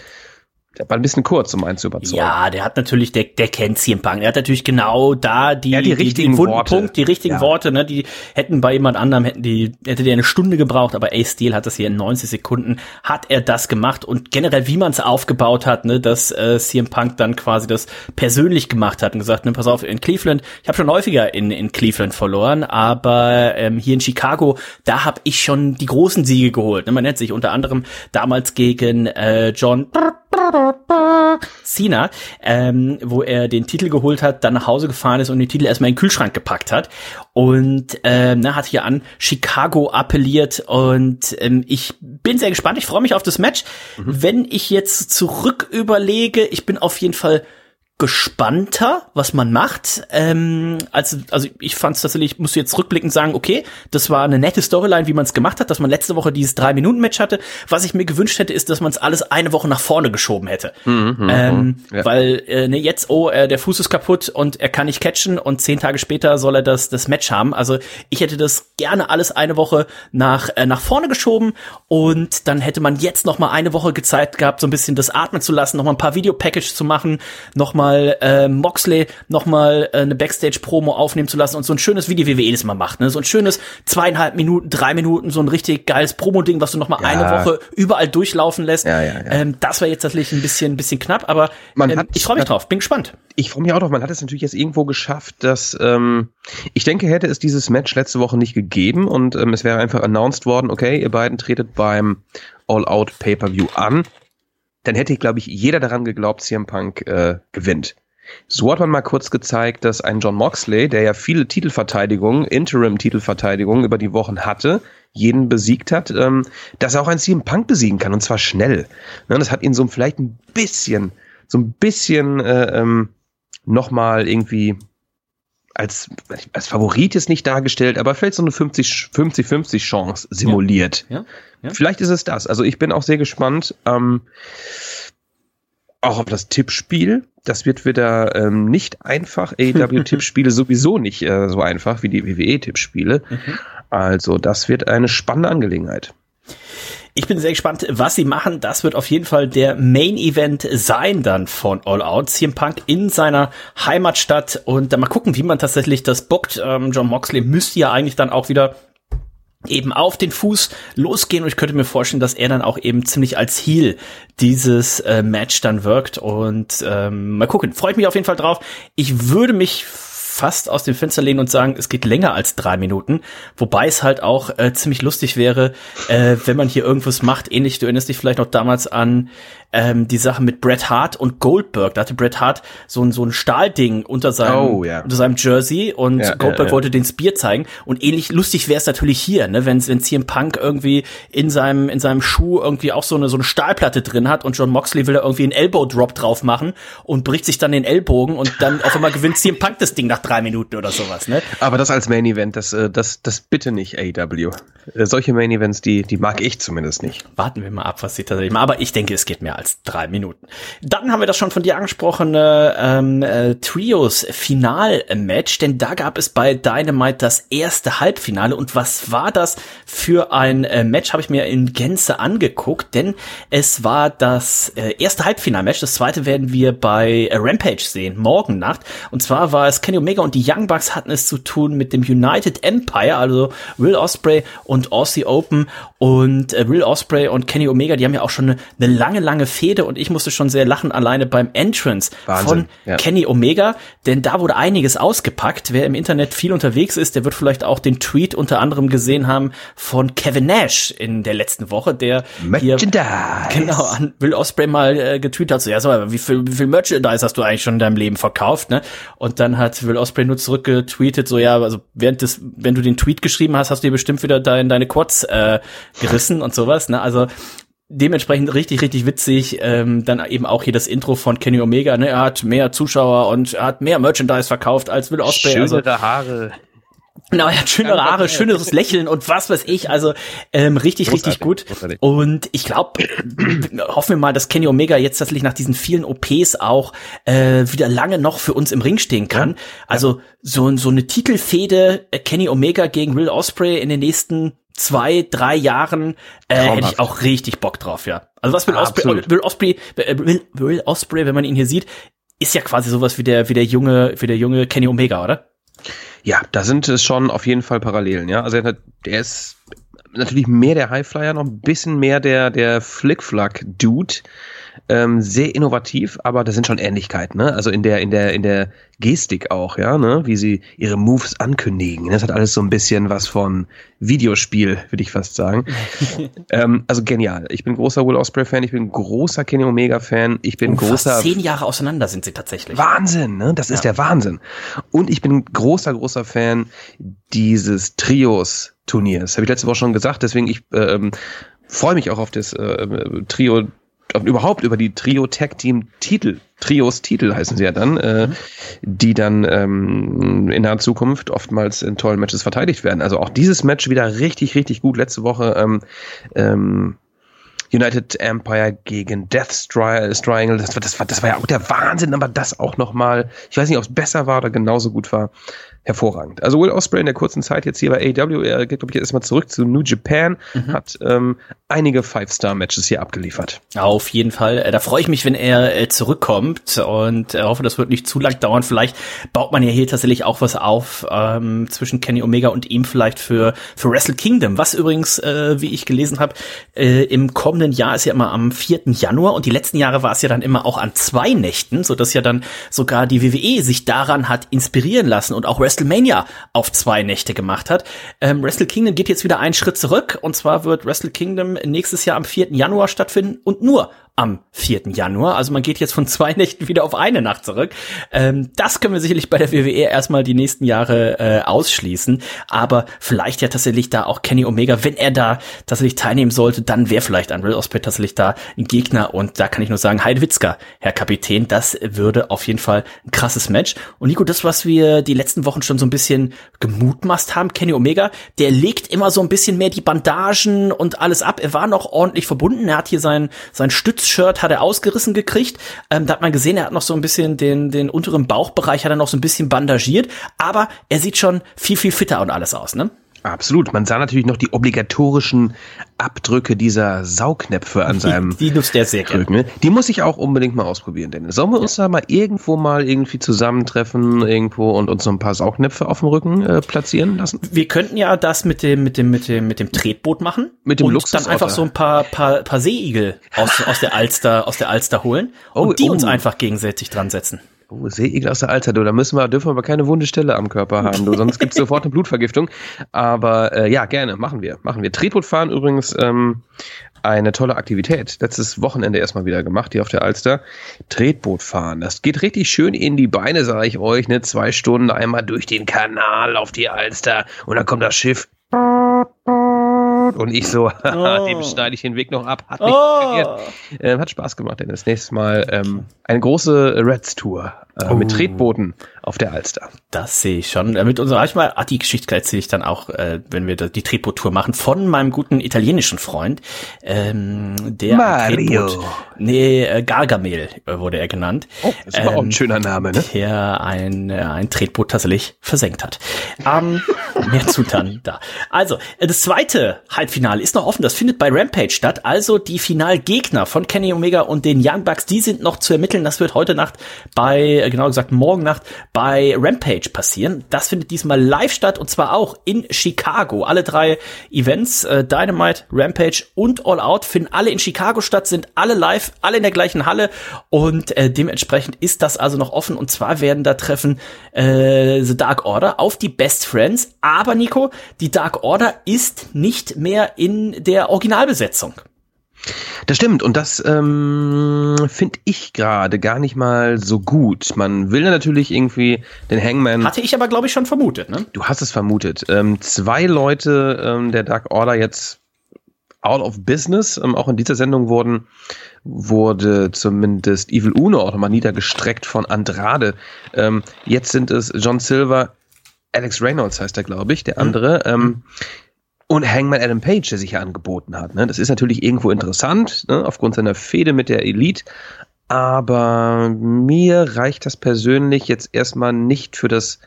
D: der war ein bisschen kurz, um einen zu überzeugen.
C: Ja, der hat natürlich, der, der kennt CM Punk. Er hat natürlich genau da die,
D: ja, die, richtigen die, Worte.
C: Punkt, die richtigen ja. Worte, ne, die hätten bei jemand anderem, hätten die, hätte der eine Stunde gebraucht, aber Ace Steel hat das hier in 90 Sekunden, hat er das gemacht und generell, wie man es aufgebaut hat, ne, dass äh, CM Punk dann quasi das persönlich gemacht hat und gesagt, ne, pass auf, in Cleveland, ich habe schon häufiger in, in Cleveland verloren, aber ähm, hier in Chicago, da habe ich schon die großen Siege geholt. Ne, man nennt sich unter anderem damals gegen äh, John Cena, ähm, wo er den Titel geholt hat, dann nach Hause gefahren ist und den Titel erstmal in den Kühlschrank gepackt hat und ähm, na, hat hier an Chicago appelliert und ähm, ich bin sehr gespannt. Ich freue mich auf das Match. Mhm. Wenn ich jetzt zurück überlege, ich bin auf jeden Fall gespannter, was man macht. Ähm, also, also ich fand es tatsächlich, ich muss jetzt rückblickend sagen, okay, das war eine nette Storyline, wie man es gemacht hat, dass man letzte Woche dieses drei Minuten Match hatte. Was ich mir gewünscht hätte, ist, dass man es alles eine Woche nach vorne geschoben hätte, mhm, mhm ähm, mhm. ja. weil äh, ne, jetzt oh, äh, der Fuß ist kaputt und er kann nicht catchen und zehn Tage später soll er das das Match haben. Also ich hätte das gerne alles eine Woche nach äh, nach vorne geschoben und dann hätte man jetzt noch mal eine Woche Zeit gehabt, so ein bisschen das atmen zu lassen, noch mal ein paar Videopackage zu machen, noch mal mal äh, Moxley noch mal äh, eine Backstage-Promo aufnehmen zu lassen und so ein schönes, wie die WWE das mal macht, ne? so ein schönes zweieinhalb Minuten, drei Minuten, so ein richtig geiles Promo-Ding, was du noch mal ja. eine Woche überall durchlaufen lässt. Ja, ja, ja. Ähm, das war jetzt tatsächlich ein bisschen, ein bisschen knapp, aber ähm, hat, ich freue mich drauf, bin gespannt.
D: Ich freue mich auch drauf. Man hat es natürlich jetzt irgendwo geschafft, dass ähm, ich denke, hätte es dieses Match letzte Woche nicht gegeben und ähm, es wäre einfach announced worden, okay, ihr beiden tretet beim All-Out Pay-per-View an dann hätte, glaube ich, jeder daran geglaubt, CM Punk äh, gewinnt. So hat man mal kurz gezeigt, dass ein John Moxley, der ja viele Titelverteidigungen, Interim-Titelverteidigungen über die Wochen hatte, jeden besiegt hat, ähm, dass er auch ein CM Punk besiegen kann und zwar schnell. Ne, das hat ihn so vielleicht ein bisschen, so ein bisschen äh, ähm, nochmal irgendwie als, als Favorit ist nicht dargestellt, aber vielleicht so eine 50-50 Chance simuliert.
C: Ja, ja.
D: Vielleicht ist es das. Also ich bin auch sehr gespannt. Ähm, auch auf das Tippspiel. Das wird wieder ähm, nicht einfach. AEW-Tippspiele [laughs] sowieso nicht äh, so einfach wie die WWE-Tippspiele. Mhm. Also das wird eine spannende Angelegenheit.
C: Ich bin sehr gespannt, was sie machen. Das wird auf jeden Fall der Main Event sein dann von All Out. CM Punk in seiner Heimatstadt und dann mal gucken, wie man tatsächlich das bookt. Ähm, John Moxley müsste ja eigentlich dann auch wieder eben auf den Fuß losgehen und ich könnte mir vorstellen, dass er dann auch eben ziemlich als Heel dieses äh, Match dann wirkt und ähm, mal gucken. Freut mich auf jeden Fall drauf. Ich würde mich fast aus dem Fenster lehnen und sagen, es geht länger als drei Minuten. Wobei es halt auch äh, ziemlich lustig wäre, äh, wenn man hier irgendwas macht. Ähnlich, du erinnerst dich vielleicht noch damals an ähm, die Sache mit Bret Hart und Goldberg. Da hatte Bret Hart so ein, so ein Stahlding unter seinem,
D: oh, ja.
C: unter seinem Jersey und ja, Goldberg ja, wollte den Spear zeigen. Und ähnlich lustig wäre es natürlich hier, ne, wenn wenn CM Punk irgendwie in seinem in seinem Schuh irgendwie auch so eine so eine Stahlplatte drin hat und John Moxley will da irgendwie einen Elbow Drop drauf machen und bricht sich dann den Ellbogen und dann auf einmal gewinnt CM Punk das Ding nach drei Minuten oder sowas, ne?
D: Aber das als Main Event, das äh, das das bitte nicht AEW. Äh, solche Main Events, die die mag ich zumindest nicht.
C: Warten wir mal ab, was sie tatsächlich machen. Aber ich denke, es geht mehr als drei Minuten. Dann haben wir das schon von dir angesprochene ähm, äh, Trios Final-Match, denn da gab es bei Dynamite das erste Halbfinale. Und was war das für ein äh, Match? Habe ich mir in Gänze angeguckt, denn es war das äh, erste Halbfinal-Match. Das zweite werden wir bei äh, Rampage sehen, morgen Nacht. Und zwar war es Kenny Omega und die Young Bucks hatten es zu tun mit dem United Empire, also Will Osprey und Aussie Open und äh, Will Osprey und Kenny Omega, die haben ja auch schon eine, eine lange, lange Fehde und ich musste schon sehr lachen alleine beim Entrance Wahnsinn, von ja. Kenny Omega, denn da wurde einiges ausgepackt. Wer im Internet viel unterwegs ist, der wird vielleicht auch den Tweet unter anderem gesehen haben von Kevin Nash in der letzten Woche, der hier genau an Will Osprey mal äh, getweetet hat, so ja, sag mal, wie viel, wie viel Merchandise hast du eigentlich schon in deinem Leben verkauft, ne? Und dann hat Will Osprey nur zurückgetweetet, so ja, also während des, wenn du den Tweet geschrieben hast, hast du dir bestimmt wieder dein, deine Quads äh, gerissen und sowas, ne? Also dementsprechend richtig, richtig witzig. Ähm, dann eben auch hier das Intro von Kenny Omega. Ne? Er hat mehr Zuschauer und er hat mehr Merchandise verkauft als Will Ospreay.
D: Also Schönere also, Haare.
C: Genau, er hat schönere Haare, [laughs] schöneres Lächeln und was weiß ich. Also ähm, richtig, großartig, richtig gut. Großartig. Und ich glaube, [clears throat] hoffen wir mal, dass Kenny Omega jetzt tatsächlich nach diesen vielen OPs auch äh, wieder lange noch für uns im Ring stehen kann. Ja. Also so, so eine Titelfehde äh, Kenny Omega gegen Will Osprey in den nächsten zwei, drei Jahren äh, hätte ich auch richtig Bock drauf, ja. Also was Will Osprey, Will Osprey, äh, Will, Will Osprey, wenn man ihn hier sieht, ist ja quasi sowas wie der, wie der junge, wie der junge Kenny Omega, oder?
D: Ja, da sind es schon auf jeden Fall Parallelen, ja. Also er, der ist natürlich mehr der Highflyer, noch ein bisschen mehr der, der Flickflack-Dude. Ähm, sehr innovativ, aber da sind schon Ähnlichkeiten, ne? Also in der, in der, in der Gestik auch, ja, ne? Wie sie ihre Moves ankündigen. Das hat alles so ein bisschen was von Videospiel, würde ich fast sagen. [laughs] ähm, also genial. Ich bin großer Will Osprey-Fan, ich bin großer Kenny Omega-Fan, ich bin oh, großer.
C: zehn Jahre auseinander sind sie tatsächlich.
D: Wahnsinn, ne? Das ja. ist der Wahnsinn. Und ich bin großer, großer Fan dieses Trios-Turniers. Habe ich letzte Woche schon gesagt, deswegen ich ähm, freue mich auch auf das äh, Trio überhaupt über die Trio Tag Team Titel, Trios Titel heißen sie ja dann, äh, mhm. die dann ähm, in der Zukunft oftmals in tollen Matches verteidigt werden. Also auch dieses Match wieder richtig, richtig gut. Letzte Woche ähm, ähm, United Empire gegen Death Triangle, das war, das, war, das war ja auch der Wahnsinn, aber das auch nochmal, ich weiß nicht, ob es besser war oder genauso gut war hervorragend. Also Will Osprey in der kurzen Zeit jetzt hier bei AW, er geht, glaube ich, erstmal zurück zu New Japan, mhm. hat ähm, einige Five-Star-Matches hier abgeliefert.
C: Auf jeden Fall. Äh, da freue ich mich, wenn er äh, zurückkommt und äh, hoffe, das wird nicht zu lang dauern. Vielleicht baut man ja hier tatsächlich auch was auf ähm, zwischen Kenny Omega und ihm vielleicht für, für Wrestle Kingdom. Was übrigens, äh, wie ich gelesen habe, äh, im kommenden Jahr ist ja immer am 4. Januar und die letzten Jahre war es ja dann immer auch an zwei Nächten, so dass ja dann sogar die WWE sich daran hat inspirieren lassen und auch Wrestle WrestleMania auf zwei Nächte gemacht hat. Ähm, Wrestle Kingdom geht jetzt wieder einen Schritt zurück und zwar wird Wrestle Kingdom nächstes Jahr am 4. Januar stattfinden und nur am 4. Januar. Also man geht jetzt von [laughs] zwei Nächten wieder auf eine Nacht zurück. Ähm, das können wir sicherlich bei der WWE erstmal die nächsten Jahre äh, ausschließen. Aber vielleicht ja tatsächlich da auch Kenny Omega, wenn er da tatsächlich teilnehmen sollte, dann wäre vielleicht ein Real Osprey tatsächlich da ein Gegner. Und da kann ich nur sagen, Heidewitzka, Herr Kapitän, das würde auf jeden Fall ein krasses Match. Und Nico, das, was wir die letzten Wochen schon so ein bisschen gemutmaßt haben, Kenny Omega, der legt immer so ein bisschen mehr die Bandagen und alles ab. Er war noch ordentlich verbunden. Er hat hier sein, sein Stützshirt hat er ausgerissen gekriegt. Ähm, da hat man gesehen, er hat noch so ein bisschen den, den unteren Bauchbereich hat er noch so ein bisschen bandagiert. Aber er sieht schon viel, viel fitter und alles aus, ne?
D: Absolut. Man sah natürlich noch die obligatorischen Abdrücke dieser Saugnäpfe an seinem
C: Die nutzt der sehr
D: Rücken. Ne? Die muss ich auch unbedingt mal ausprobieren, Dennis. Sollen wir uns da mal irgendwo mal irgendwie zusammentreffen irgendwo und uns so ein paar Saugnäpfe auf dem Rücken äh, platzieren lassen?
C: Wir könnten ja das mit dem mit dem mit dem mit dem Tretboot machen
D: Mit dem
C: und
D: Luxus-
C: dann einfach so ein paar paar paar Seeigel aus aus der Alster aus der Alster holen und
D: Oh,
C: die
D: oh.
C: uns einfach gegenseitig dran setzen.
D: Oh, Seeigel aus der Alter, du. Da müssen wir, dürfen wir aber keine wunde Stelle am Körper haben, du. Sonst gibt's [laughs] sofort eine Blutvergiftung. Aber äh, ja, gerne, machen wir. Machen wir. Tretbootfahren übrigens ähm, eine tolle Aktivität. Letztes Wochenende erstmal wieder gemacht, hier auf der Alster. Tretbootfahren. Das geht richtig schön in die Beine, sage ich euch. Ne? Zwei Stunden einmal durch den Kanal auf die Alster und dann kommt das Schiff. Und ich so, [laughs]
C: Oh.
D: dem schneide ich den Weg noch ab. Hat nicht
C: Oh.
D: funktioniert. Ähm, hat Spaß gemacht, denn das nächste Mal ähm, eine große Reds-Tour äh, mit
C: Oh.
D: Tretbooten auf der Alster.
C: Das sehe ich schon. Mit unserer manchmal, ah, die Geschichte erzähle ich dann auch, äh, wenn wir die Tretboot-Tour machen, von meinem guten italienischen Freund, ähm, der
D: Mario.
C: Tretboot, nee, äh, Gargamel äh, wurde er genannt.
D: Oh, das ist aber auch
C: Ähm,
D: ein schöner Name, ne?
C: der ein, äh, ein Tretboot tatsächlich versenkt hat. Ähm, [laughs] mehr zu dann da. Also, äh, das zweite Halbfinale ist noch offen. Das findet bei Rampage statt. Also die Finalgegner von Kenny Omega und den Young Bucks, die sind noch zu ermitteln. Das wird heute Nacht bei, äh, genau gesagt morgen Nacht bei Rampage passieren. Das findet diesmal live statt und zwar auch in Chicago. Alle drei Events, äh, Dynamite, Rampage und All Out, finden alle in Chicago statt, sind alle live, alle in der gleichen Halle und äh, dementsprechend ist das also noch offen und zwar werden da treffen äh, The Dark Order auf die Best Friends. Aber Nico, die Dark Order ist nicht mehr in der Originalbesetzung.
D: Das stimmt und das ähm, finde ich gerade gar nicht mal so gut. Man will natürlich irgendwie den Hangman
C: Hatte ich aber, glaube ich, schon vermutet, ne?
D: Du hast es vermutet. Ähm, zwei Leute ähm, der Dark Order jetzt out of business. Ähm, auch in dieser Sendung wurden wurde zumindest Evil Uno auch nochmal niedergestreckt von Andrade. Ähm, jetzt sind es John Silver, Alex Reynolds heißt er, glaube ich, der andere. Ähm, und Hangman Adam Page, der sich ja angeboten hat. Ne? Das ist natürlich irgendwo interessant, ne? aufgrund seiner Fehde mit der Elite. Aber mir reicht das persönlich jetzt erstmal nicht für das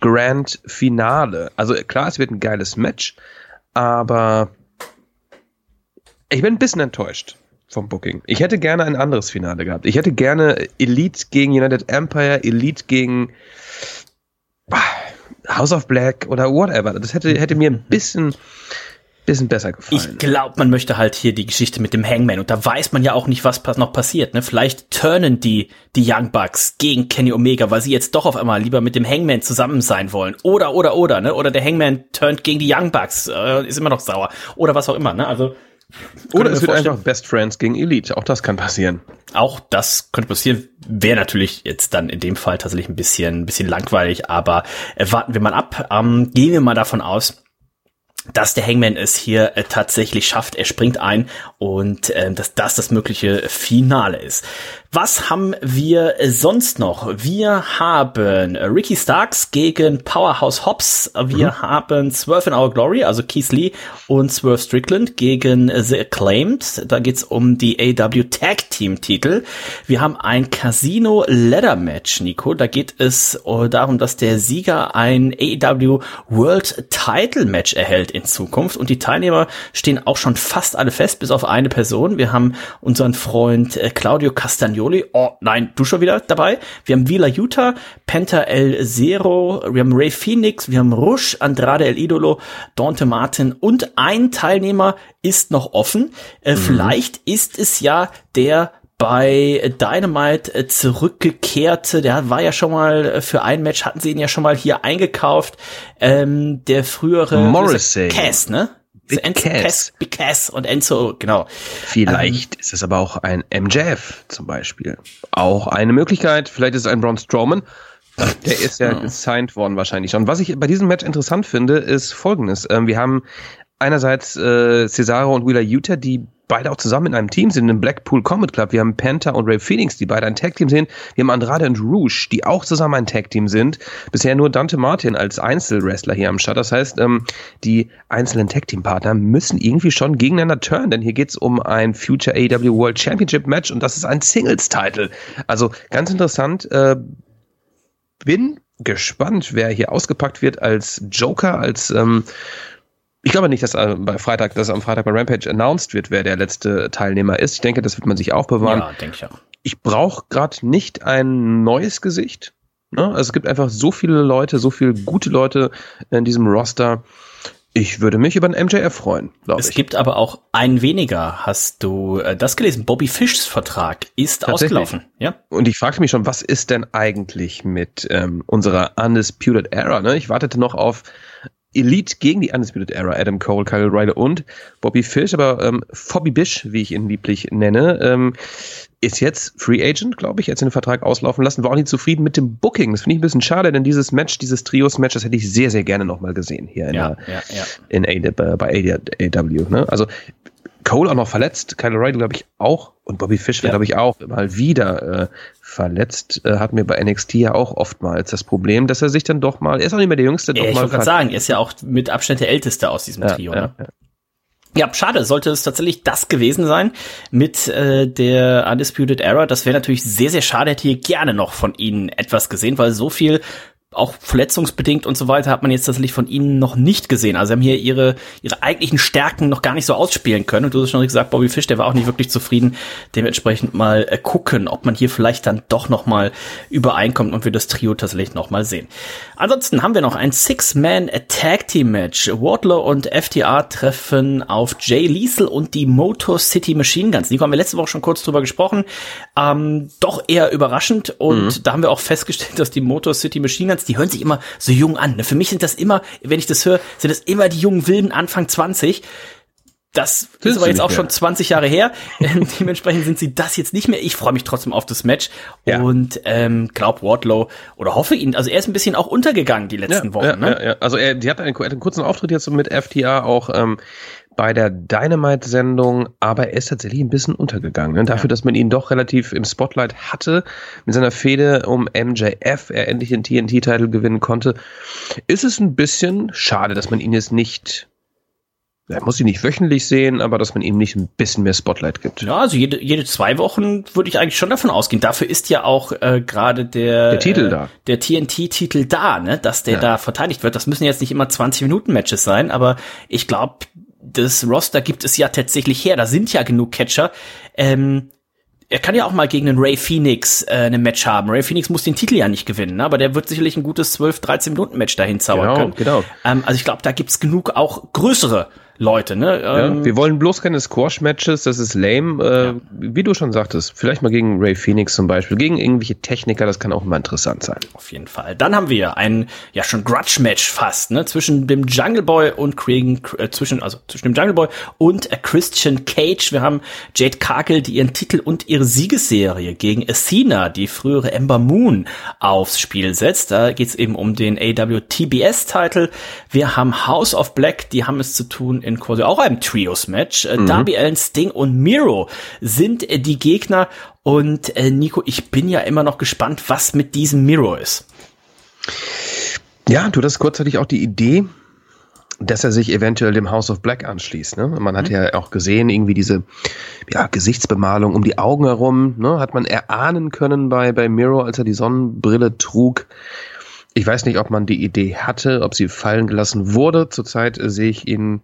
D: Grand Finale. Also klar, es wird ein geiles Match, aber ich bin ein bisschen enttäuscht vom Booking. Ich hätte gerne ein anderes Finale gehabt. Ich hätte gerne Elite gegen United Empire, Elite gegen House of Black oder whatever. Das hätte, hätte mir ein bisschen, bisschen besser gefallen.
C: Ich glaube, man möchte halt hier die Geschichte mit dem Hangman und da weiß man ja auch nicht, was noch passiert. Ne? Vielleicht turnen die die Young Bucks gegen Kenny Omega, weil sie jetzt doch auf einmal lieber mit dem Hangman zusammen sein wollen. Oder oder oder ne? Oder der Hangman turnt gegen die Young Bucks, äh, ist immer noch sauer oder was auch immer. Ne? Also
D: Oder es wird
C: vorstellen-
D: einfach Best Friends gegen Elite. Auch das kann passieren.
C: Auch das könnte passieren, wäre natürlich jetzt dann in dem Fall tatsächlich ein bisschen, ein bisschen langweilig, aber äh, warten wir mal ab. Ähm, gehen wir mal davon aus, dass der Hangman es hier äh, tatsächlich schafft. Er springt ein und äh, dass das das mögliche Finale ist. Was haben wir sonst noch? Wir haben Ricky Starks gegen Powerhouse Hobbs. Wir haben Swerve in Our Glory, also Keith Lee und Swerve Strickland gegen The Acclaimed. Da geht's um die AW Tag Team Titel. Wir haben ein Casino Ladder Match, Nico. Da geht es äh, darum, dass der Sieger ein AEW World Title Match erhält in Zukunft. Und die Teilnehmer stehen auch schon fast alle fest, bis auf eine Person. Wir haben unseren Freund äh, Claudio Castagnoli. Oh, nein, du schon wieder dabei. Wir haben Vila Utah, Penta El Zero, wir haben Ray Phoenix, wir haben Rush, Andrade El Idolo, Dante Martin und ein Teilnehmer ist noch offen. Äh, Vielleicht ist es ja der bei Dynamite äh, zurückgekehrte, der war ja schon mal äh, für ein Match, hatten sie ihn ja schon mal hier eingekauft, ähm, der frühere
D: Morrissey.
C: Cass, ne? Big Enzo Cass. Cass. Big Cass und Enzo, genau.
D: Vielleicht ähm, ist es aber auch ein MJF zum Beispiel. Auch eine Möglichkeit. Vielleicht ist es ein Braun Strowman. Der ist ja gesigned worden wahrscheinlich schon. Was ich bei diesem Match interessant finde, ist folgendes. Ähm, wir haben einerseits äh, Cesaro und Wheeler Utah, die beide auch zusammen in einem Team sind, im Blackpool Combat Club. Wir haben Panther und Ray Phoenix, die beide ein Tag-Team sind. Wir haben Andrade und Rouge, die auch zusammen ein Tag-Team sind. Bisher nur Dante Martin als Einzelwrestler hier am Start. Das heißt, ähm, die einzelnen Tag-Team-Partner müssen irgendwie schon gegeneinander turnen, denn hier geht's um ein Future AEW World Championship Match und das ist ein Singles-Title. Also ganz interessant. Äh, bin gespannt, wer hier ausgepackt wird als Joker, als ähm, ich glaube nicht, dass äh, bei Freitag, dass am Freitag bei Rampage announced wird, wer der letzte Teilnehmer ist. Ich denke, das wird man sich aufbewahren. Ja, denke ich auch. Ich brauche gerade nicht ein neues Gesicht. Ne? Also es gibt einfach so viele Leute, so viele gute Leute in diesem Roster. Ich würde mich über einen MJF freuen,
C: glaube ich. Es gibt aber auch einen weniger. Hast du äh, das gelesen? Bobby Fischs Vertrag ist ausgelaufen.
D: Ja. Und ich fragte mich schon, was ist denn eigentlich mit ähm, unserer Undisputed Era? Ne? Ich wartete noch auf Elite gegen die Undisputed Era, Adam Cole, Kyle Ryder und Bobby Fish, aber ähm, Bobby Bish, wie ich ihn lieblich nenne, ähm, ist jetzt Free Agent, glaube ich, jetzt den Vertrag auslaufen lassen, war auch nicht zufrieden mit dem Booking. Das finde ich ein bisschen schade, denn dieses Match, dieses Trios-Match, das hätte ich sehr, sehr gerne nochmal gesehen hier in, ja, der, ja, ja. in A, bei AW. Ne? Also Cole auch noch verletzt, Kyle Ryder glaube ich auch und Bobby Fish ja. glaube ich auch mal wieder äh, verletzt. Äh, hatten wir bei NXT ja auch oftmals das Problem, dass er sich dann doch mal, er ist auch nicht mehr der Jüngste,
C: doch
D: ja,
C: ich mal. Ich wollte gerade sagen, er ist ja auch mit Abstand der Älteste aus diesem ja, Trio. Ne? Ja, schade, sollte es tatsächlich das gewesen sein mit äh, der Undisputed Era. Das wäre natürlich sehr, sehr schade, hätte ich gerne noch von ihnen etwas gesehen, weil so viel auch verletzungsbedingt und so weiter hat man jetzt tatsächlich von ihnen noch nicht gesehen. Also sie haben hier ihre, ihre eigentlichen Stärken noch gar nicht so ausspielen können. Und du hast schon gesagt, Bobby Fish, der war auch nicht wirklich zufrieden. Dementsprechend mal äh, gucken, ob man hier vielleicht dann doch noch mal übereinkommt und wir das Trio tatsächlich noch mal sehen. Ansonsten haben wir noch ein Six-Man Tag Team Match. Wardlow und FTA treffen auf Jay Liesel und die Motor City Machine Guns. Nico haben wir letzte Woche schon kurz drüber gesprochen. Ähm, doch eher überraschend und mhm. da haben wir auch festgestellt, dass die Motor City Machine Guns die hören sich immer so jung an. Ne? Für mich sind das immer, wenn ich das höre, sind das immer die jungen Wilden Anfang 20. Das Willst ist aber jetzt auch mehr. schon 20 Jahre her. [laughs] Dementsprechend sind sie das jetzt nicht mehr. Ich freue mich trotzdem auf das Match ja. und ähm, glaub Wardlow oder hoffe ihn. Also er ist ein bisschen auch untergegangen die letzten
D: ja,
C: Wochen.
D: Ja,
C: ne?
D: ja, ja. Also er, die hat einen, einen kurzen Auftritt jetzt mit FTA auch ähm, bei der Dynamite-Sendung, aber er ist tatsächlich ein bisschen untergegangen. Ne? Dafür, dass man ihn doch relativ im Spotlight hatte, mit seiner Fehde um MJF, er endlich den TNT-Titel gewinnen konnte, ist es ein bisschen schade, dass man ihn jetzt nicht er muss ihn nicht wöchentlich sehen, aber dass man ihm nicht ein bisschen mehr Spotlight gibt.
C: Ja, also jede, jede zwei Wochen würde ich eigentlich schon davon ausgehen. Dafür ist ja auch äh, gerade der,
D: der Titel äh, da.
C: Der TNT-Titel da, ne? Dass der ja. da verteidigt wird. Das müssen jetzt nicht immer 20-Minuten-Matches sein, aber ich glaube, das Roster gibt es ja tatsächlich her. Da sind ja genug Catcher. Ähm, er kann ja auch mal gegen einen Ray Phoenix äh, eine Match haben. Ray Phoenix muss den Titel ja nicht gewinnen, ne? aber der wird sicherlich ein gutes 12, 13 Minuten Match dahin zaubern
D: genau,
C: können.
D: Genau.
C: Ähm, also ich glaube, da gibt's genug auch größere Leute, ne?
D: Ähm, ja, wir wollen bloß keine Squash-Matches, das ist lame. Äh, ja. Wie du schon sagtest, vielleicht mal gegen Ray Phoenix zum Beispiel, gegen irgendwelche Techniker, das kann auch mal interessant sein.
C: Auf jeden Fall. Dann haben wir ein, ja schon Grudge-Match fast, ne? Zwischen dem Jungle Boy und Kriegen, äh, zwischen, also zwischen dem Jungle Boy und äh, Christian Cage. Wir haben Jade Cargill, die ihren Titel und ihre Siegesserie gegen Athena, die frühere Ember Moon, aufs Spiel setzt. Da geht's eben um den AW TBS-Titel. Wir haben House of Black, die haben es zu tun in quasi auch einem Trios-Match. Äh, mhm. Darby Allen, Sting und Miro sind äh, die Gegner. Und äh, Nico, ich bin ja immer noch gespannt, was mit diesem Miro ist.
D: Ja, du hast kurzzeitig auch die Idee, dass er sich eventuell dem House of Black anschließt. Ne? Man hat mhm. ja auch gesehen, irgendwie diese ja, Gesichtsbemalung um die Augen herum, ne? hat man erahnen können bei, bei Miro, als er die Sonnenbrille trug. Ich weiß nicht, ob man die Idee hatte, ob sie fallen gelassen wurde. Zurzeit äh, sehe ich ihn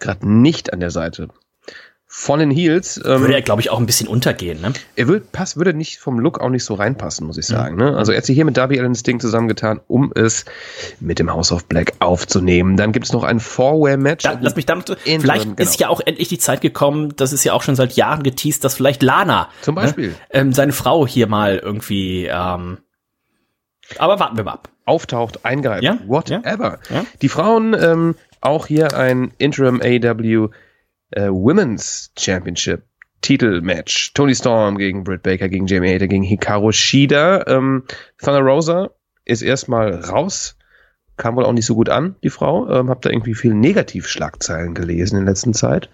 D: gerade nicht an der Seite. Von den Heels.
C: Ähm, würde er, glaube ich, auch ein bisschen untergehen, ne?
D: Er würde, pass, würde nicht vom Look auch nicht so reinpassen, muss ich sagen. Mhm. Ne? Also er hat sich hier mit Darby Allen Sting zusammengetan, um es mit dem House of Black aufzunehmen. Dann gibt es noch ein Four-Way-Match.
C: Lass mich damit, vielleicht genau. ist ja auch endlich die Zeit gekommen, das ist ja auch schon seit Jahren geteased, dass vielleicht Lana,
D: zum Beispiel,
C: ne, ähm, seine Frau hier mal irgendwie, ähm, aber warten wir mal ab
D: auftaucht, eingreift, ja? whatever. Ja? Ja? Die Frauen ähm, auch hier ein Interim AW äh, Women's Championship Titelmatch. Tony Storm gegen Britt Baker, gegen Jamie Hater, gegen Hikaru Shida. Ähm, Thunder Rosa ist erstmal raus. Kam wohl auch nicht so gut an, die Frau. Ähm, hab da irgendwie viele Negativschlagzeilen gelesen in letzter Zeit.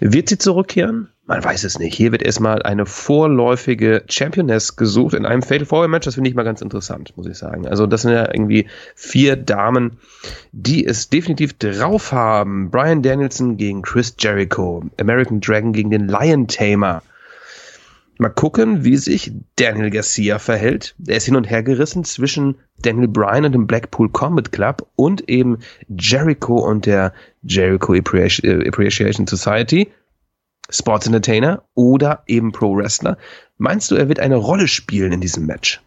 D: Wird sie zurückkehren? Man weiß es nicht. Hier wird erstmal eine vorläufige Championess gesucht in einem Fatal Four Match. Das finde ich mal ganz interessant, muss ich sagen. Also das sind ja irgendwie vier Damen, die es definitiv drauf haben. Brian Danielson gegen Chris Jericho. American Dragon gegen den Lion Tamer. Mal gucken, wie sich Daniel Garcia verhält. Er ist hin und her gerissen zwischen Daniel Bryan und dem Blackpool Combat Club und eben Jericho und der Jericho Appreciation Society. Sports Entertainer oder eben Pro Wrestler. Meinst du, er wird eine Rolle spielen in diesem Match?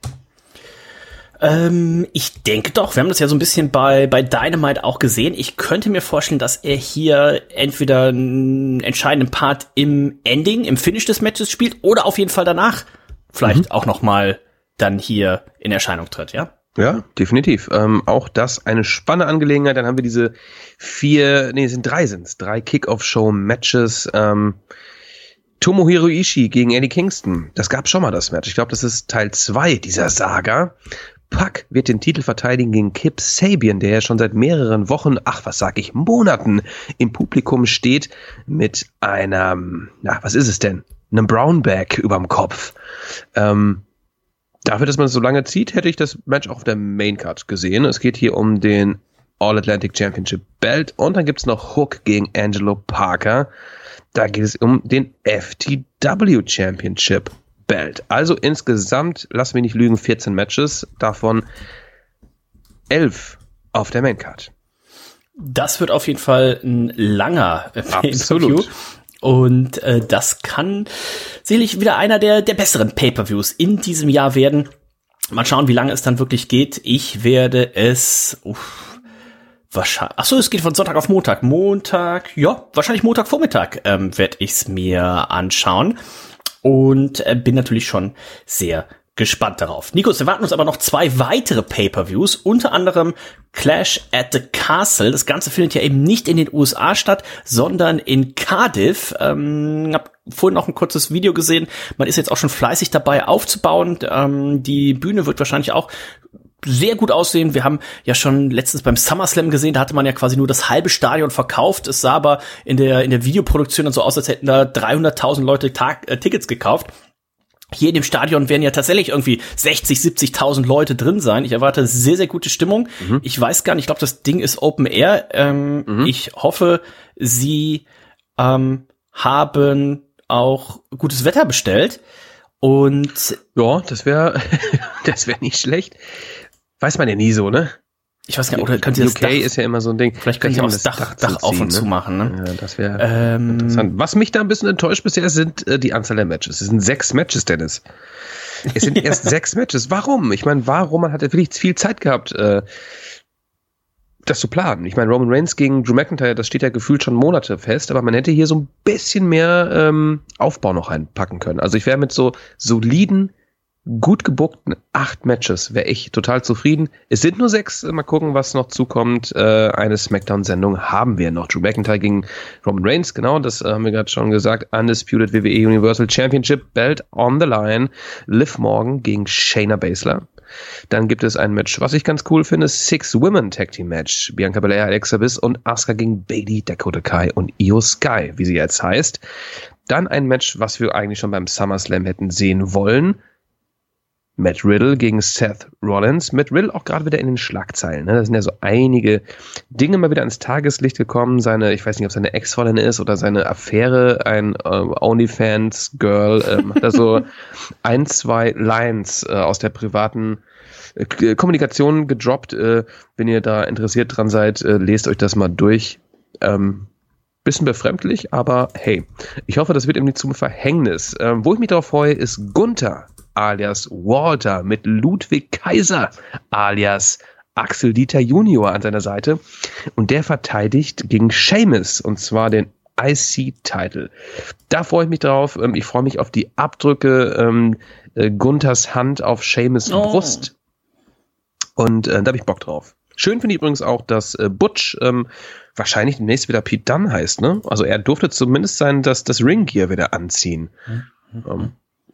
C: Ähm, ich denke doch. Wir haben das ja so ein bisschen bei, bei Dynamite auch gesehen. Ich könnte mir vorstellen, dass er hier entweder einen entscheidenden Part im Ending, im Finish des Matches spielt oder auf jeden Fall danach vielleicht mhm. auch noch mal dann hier in Erscheinung tritt, ja?
D: Ja, definitiv. Ähm, auch das eine spannende Angelegenheit. Dann haben wir diese vier, nee, es sind drei sind's, drei Kick-Off-Show-Matches. Ähm, Tomohiro Ishii gegen Eddie Kingston. Das gab schon mal das Match. Ich glaube, das ist Teil zwei dieser Saga. Puck wird den Titel verteidigen gegen Kip Sabian, der ja schon seit mehreren Wochen, ach, was sag ich, Monaten im Publikum steht mit einem, na, was ist es denn? Einem Brownback überm Kopf. Ähm, dafür, dass man es so lange zieht, hätte ich das Match auch auf der Maincard gesehen. Es geht hier um den All-Atlantic Championship Belt und dann gibt's noch Hook gegen Angelo Parker. Da geht es um den FTW Championship Belt. Also insgesamt, lass mich nicht lügen, 14 Matches, davon 11 auf der Maincard.
C: Das wird auf jeden Fall ein langer
D: Absolut.
C: Und äh, das kann sicherlich wieder einer der, der besseren Pay-per-Views in diesem Jahr werden. Mal schauen, wie lange es dann wirklich geht. Ich werde es. Uff, wahrscheinlich. Ach so, es geht von Sonntag auf Montag. Montag, ja, wahrscheinlich Montagvormittag ähm, werde ich es mir anschauen und äh, bin natürlich schon sehr gespannt darauf. Nikos, wir warten uns aber noch zwei weitere Pay-per-Views, unter anderem Clash at the Castle. Das Ganze findet ja eben nicht in den USA statt, sondern in Cardiff. Ähm, hab vorhin noch ein kurzes Video gesehen. Man ist jetzt auch schon fleißig dabei aufzubauen. Ähm, die Bühne wird wahrscheinlich auch sehr gut aussehen. Wir haben ja schon letztens beim SummerSlam gesehen, da hatte man ja quasi nur das halbe Stadion verkauft. Es sah aber in der, in der Videoproduktion dann so aus, als hätten da 300.000 Leute Tag, äh, Tickets gekauft. Hier in dem Stadion werden ja tatsächlich irgendwie 60, 70.000 Leute drin sein. Ich erwarte sehr, sehr gute Stimmung. Mhm. Ich weiß gar nicht, ich glaube, das Ding ist Open Air. Ähm, mhm. Ich hoffe, sie ähm, haben auch gutes Wetter bestellt. Und
D: ja, das wäre [laughs] das wäre nicht schlecht. Weiß man ja nie so, ne?
C: Ich weiß gar nicht, oder könnt ihr das
D: UK Dach, ist ja immer so ein Ding.
C: Vielleicht könnt ihr das Dach, Dach, Dach auf und ne? zu machen, ne?
D: Ja, das wäre ähm, interessant. Was mich da ein bisschen enttäuscht bisher sind äh, die Anzahl der Matches. Es sind sechs Matches, Dennis. Es sind [laughs] erst sechs Matches. Warum? Ich meine, warum? Man hat ja wirklich viel Zeit gehabt, äh, das zu planen. Ich meine, Roman Reigns gegen Drew McIntyre, das steht ja gefühlt schon Monate fest, aber man hätte hier so ein bisschen mehr ähm, Aufbau noch reinpacken können. Also ich wäre mit so soliden gut gebuckten acht Matches wäre ich total zufrieden. Es sind nur sechs. Mal gucken, was noch zukommt. Äh, eine Smackdown-Sendung haben wir noch. Drew McIntyre gegen Roman Reigns, genau, das äh, haben wir gerade schon gesagt. Undisputed WWE Universal Championship Belt on the line. Liv Morgan gegen Shayna Baszler. Dann gibt es ein Match, was ich ganz cool finde, Six Women Tag Team Match. Bianca Belair, Alexa Bliss und Asuka gegen Bailey, Dakota Kai und Io Sky, wie sie jetzt heißt. Dann ein Match, was wir eigentlich schon beim SummerSlam hätten sehen wollen. Matt Riddle gegen Seth Rollins. Matt Riddle auch gerade wieder in den Schlagzeilen. Ne? Da sind ja so einige Dinge mal wieder ans Tageslicht gekommen. Seine, ich weiß nicht, ob seine Ex-Freundin ist oder seine Affäre, ein äh, OnlyFans-Girl, ähm, hat da so [laughs] ein, zwei Lines äh, aus der privaten äh, Kommunikation gedroppt. Äh, wenn ihr da interessiert dran seid, äh, lest euch das mal durch. Ähm, bisschen befremdlich, aber hey, ich hoffe, das wird ihm nicht zum Verhängnis. Ähm, wo ich mich darauf freue, ist Gunther alias Walter mit Ludwig Kaiser alias Axel Dieter Junior an seiner Seite und der verteidigt gegen Seamus und zwar den IC-Title. Da freue ich mich drauf. Ähm, ich freue mich auf die Abdrücke ähm, äh, Gunthers Hand auf Seamus oh. Brust und äh, da habe ich Bock drauf. Schön finde ich übrigens auch, dass äh, Butch ähm, wahrscheinlich demnächst wieder Pete Dunn heißt, ne? Also er durfte zumindest sein, dass das Ring Gear wieder anziehen. Mhm. Ähm,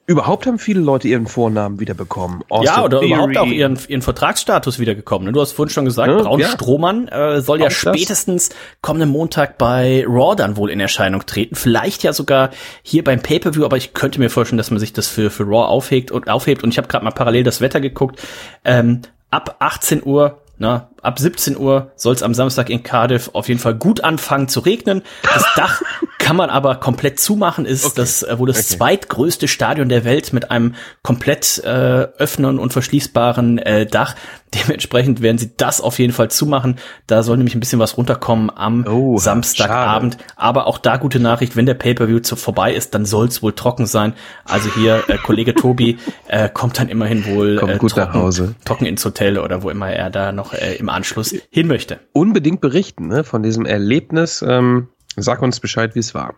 D: überhaupt haben viele Leute ihren Vornamen wiederbekommen.
C: Austin ja, oder Theory. überhaupt auch ihren, ihren Vertragsstatus wiedergekommen. Ne? Du hast vorhin schon gesagt, ja, Braun ja. Strohmann äh, soll auch ja spätestens das? kommenden Montag bei Raw dann wohl in Erscheinung treten. Vielleicht ja sogar hier beim Pay-Per-View, aber ich könnte mir vorstellen, dass man sich das für, für Raw aufhegt und aufhebt. Und ich habe gerade mal parallel das Wetter geguckt. Ähm, ab 18 Uhr na, ab 17 Uhr soll es am Samstag in Cardiff auf jeden Fall gut anfangen zu regnen. Das [laughs] Dach kann man aber komplett zumachen, ist okay. das äh, wohl das okay. zweitgrößte Stadion der Welt mit einem komplett äh, öffnen und verschließbaren äh, Dach. [laughs] Dementsprechend werden sie das auf jeden Fall zumachen. Da soll nämlich ein bisschen was runterkommen am oh, Samstagabend. Schade. Aber auch da gute Nachricht, wenn der Pay-per-View vorbei ist, dann soll es wohl trocken sein. Also hier äh, Kollege Tobi [laughs] äh, kommt dann immerhin wohl
D: äh, gut trocken, nach Hause.
C: trocken ins Hotel oder wo immer er da noch äh, im Anschluss hin möchte.
D: Unbedingt berichten ne, von diesem Erlebnis. Ähm Sag uns Bescheid, wie es war.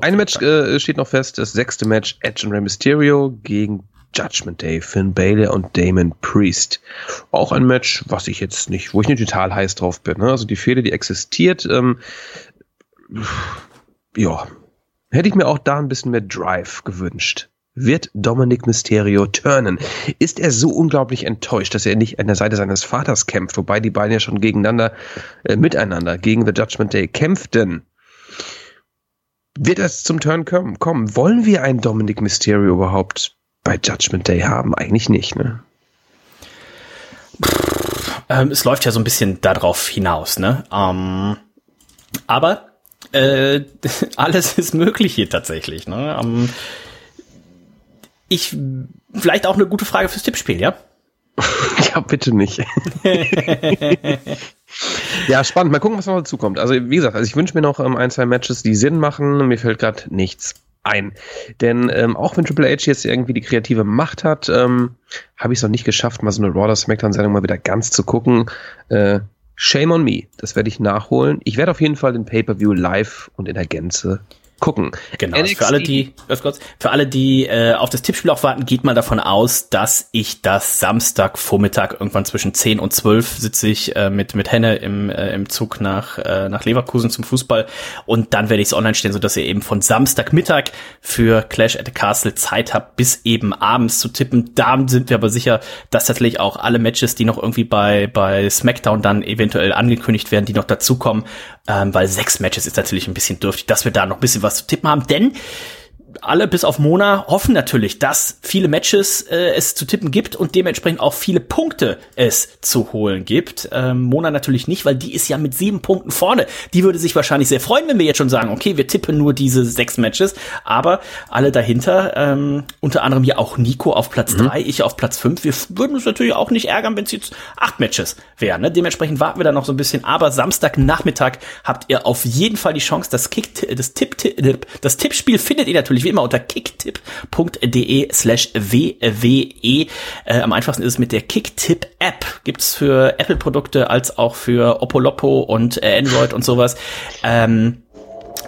D: Ein Match äh, steht noch fest, das sechste Match, Edge und Rey Mysterio gegen Judgment Day, Finn Balor und Damon Priest. Auch ein Match, was ich jetzt nicht, wo ich nicht total heiß drauf bin. Ne? Also die Fehde, die existiert, ähm, ja, hätte ich mir auch da ein bisschen mehr Drive gewünscht. Wird Dominic Mysterio turnen? Ist er so unglaublich enttäuscht, dass er nicht an der Seite seines Vaters kämpft, wobei die beiden ja schon gegeneinander, äh, miteinander gegen The Judgment Day kämpften? Wird es zum Turn kommen? Wollen wir einen Dominic Mysterio überhaupt bei Judgment Day haben? Eigentlich nicht, ne?
C: Ähm, es läuft ja so ein bisschen darauf hinaus, ne? Ähm, aber äh, [laughs] alles ist möglich hier tatsächlich, ne? Ähm, ich, vielleicht auch eine gute Frage fürs Tippspiel, ja? [laughs]
D: ja, bitte nicht. ja, spannend. Mal gucken, was noch dazu kommt. Also, wie gesagt, also ich wünsche mir noch ähm, ein, zwei Matches, die Sinn machen. Mir fällt gerade nichts ein. Denn ähm, auch wenn Triple H jetzt irgendwie die kreative Macht hat, ähm, habe ich es noch nicht geschafft, mal so eine Raw Smackdown-Sendung mal wieder ganz zu gucken. Äh, shame on me. Das werde ich nachholen. Ich werde auf jeden Fall den Pay-Per-View live und in der Gänze gucken.
C: Genau. NXT. Für alle, die, kurz, für alle, die äh, auf das Tippspiel auch warten, geht mal davon aus, dass ich das Samstagvormittag irgendwann zwischen 10 und 12 sitze ich äh, mit mit Henne im, äh, im Zug nach äh, nach Leverkusen zum Fußball und dann werde ich es online stellen, so dass ihr eben von Samstagmittag für Clash at the Castle Zeit habt, bis eben abends zu tippen. Da sind wir aber sicher, dass tatsächlich auch alle Matches, die noch irgendwie bei bei SmackDown dann eventuell angekündigt werden, die noch dazukommen, ähm, weil sechs Matches ist natürlich ein bisschen dürftig, dass wir da noch ein bisschen was zu tippen haben, denn alle bis auf Mona hoffen natürlich, dass viele Matches äh, es zu tippen gibt und dementsprechend auch viele Punkte es zu holen gibt. Ähm, Mona natürlich nicht, weil die ist ja mit sieben Punkten vorne. Die würde sich wahrscheinlich sehr freuen, wenn wir jetzt schon sagen, okay, wir tippen nur diese sechs Matches, aber alle dahinter, ähm, unter anderem ja auch Nico auf Platz mhm. drei, ich auf Platz fünf. Wir würden uns natürlich auch nicht ärgern, wenn es jetzt acht Matches wären. Ne? Dementsprechend warten wir da noch so ein bisschen, aber Samstagnachmittag habt ihr auf jeden Fall die Chance, das Kick, das Tipp, das Tippspiel findet ihr natürlich wie immer unter kicktipp.de slash wwe. Äh, am einfachsten ist es mit der Kicktipp-App. Gibt's für Apple-Produkte als auch für Oppo und äh, Android und sowas. Ähm,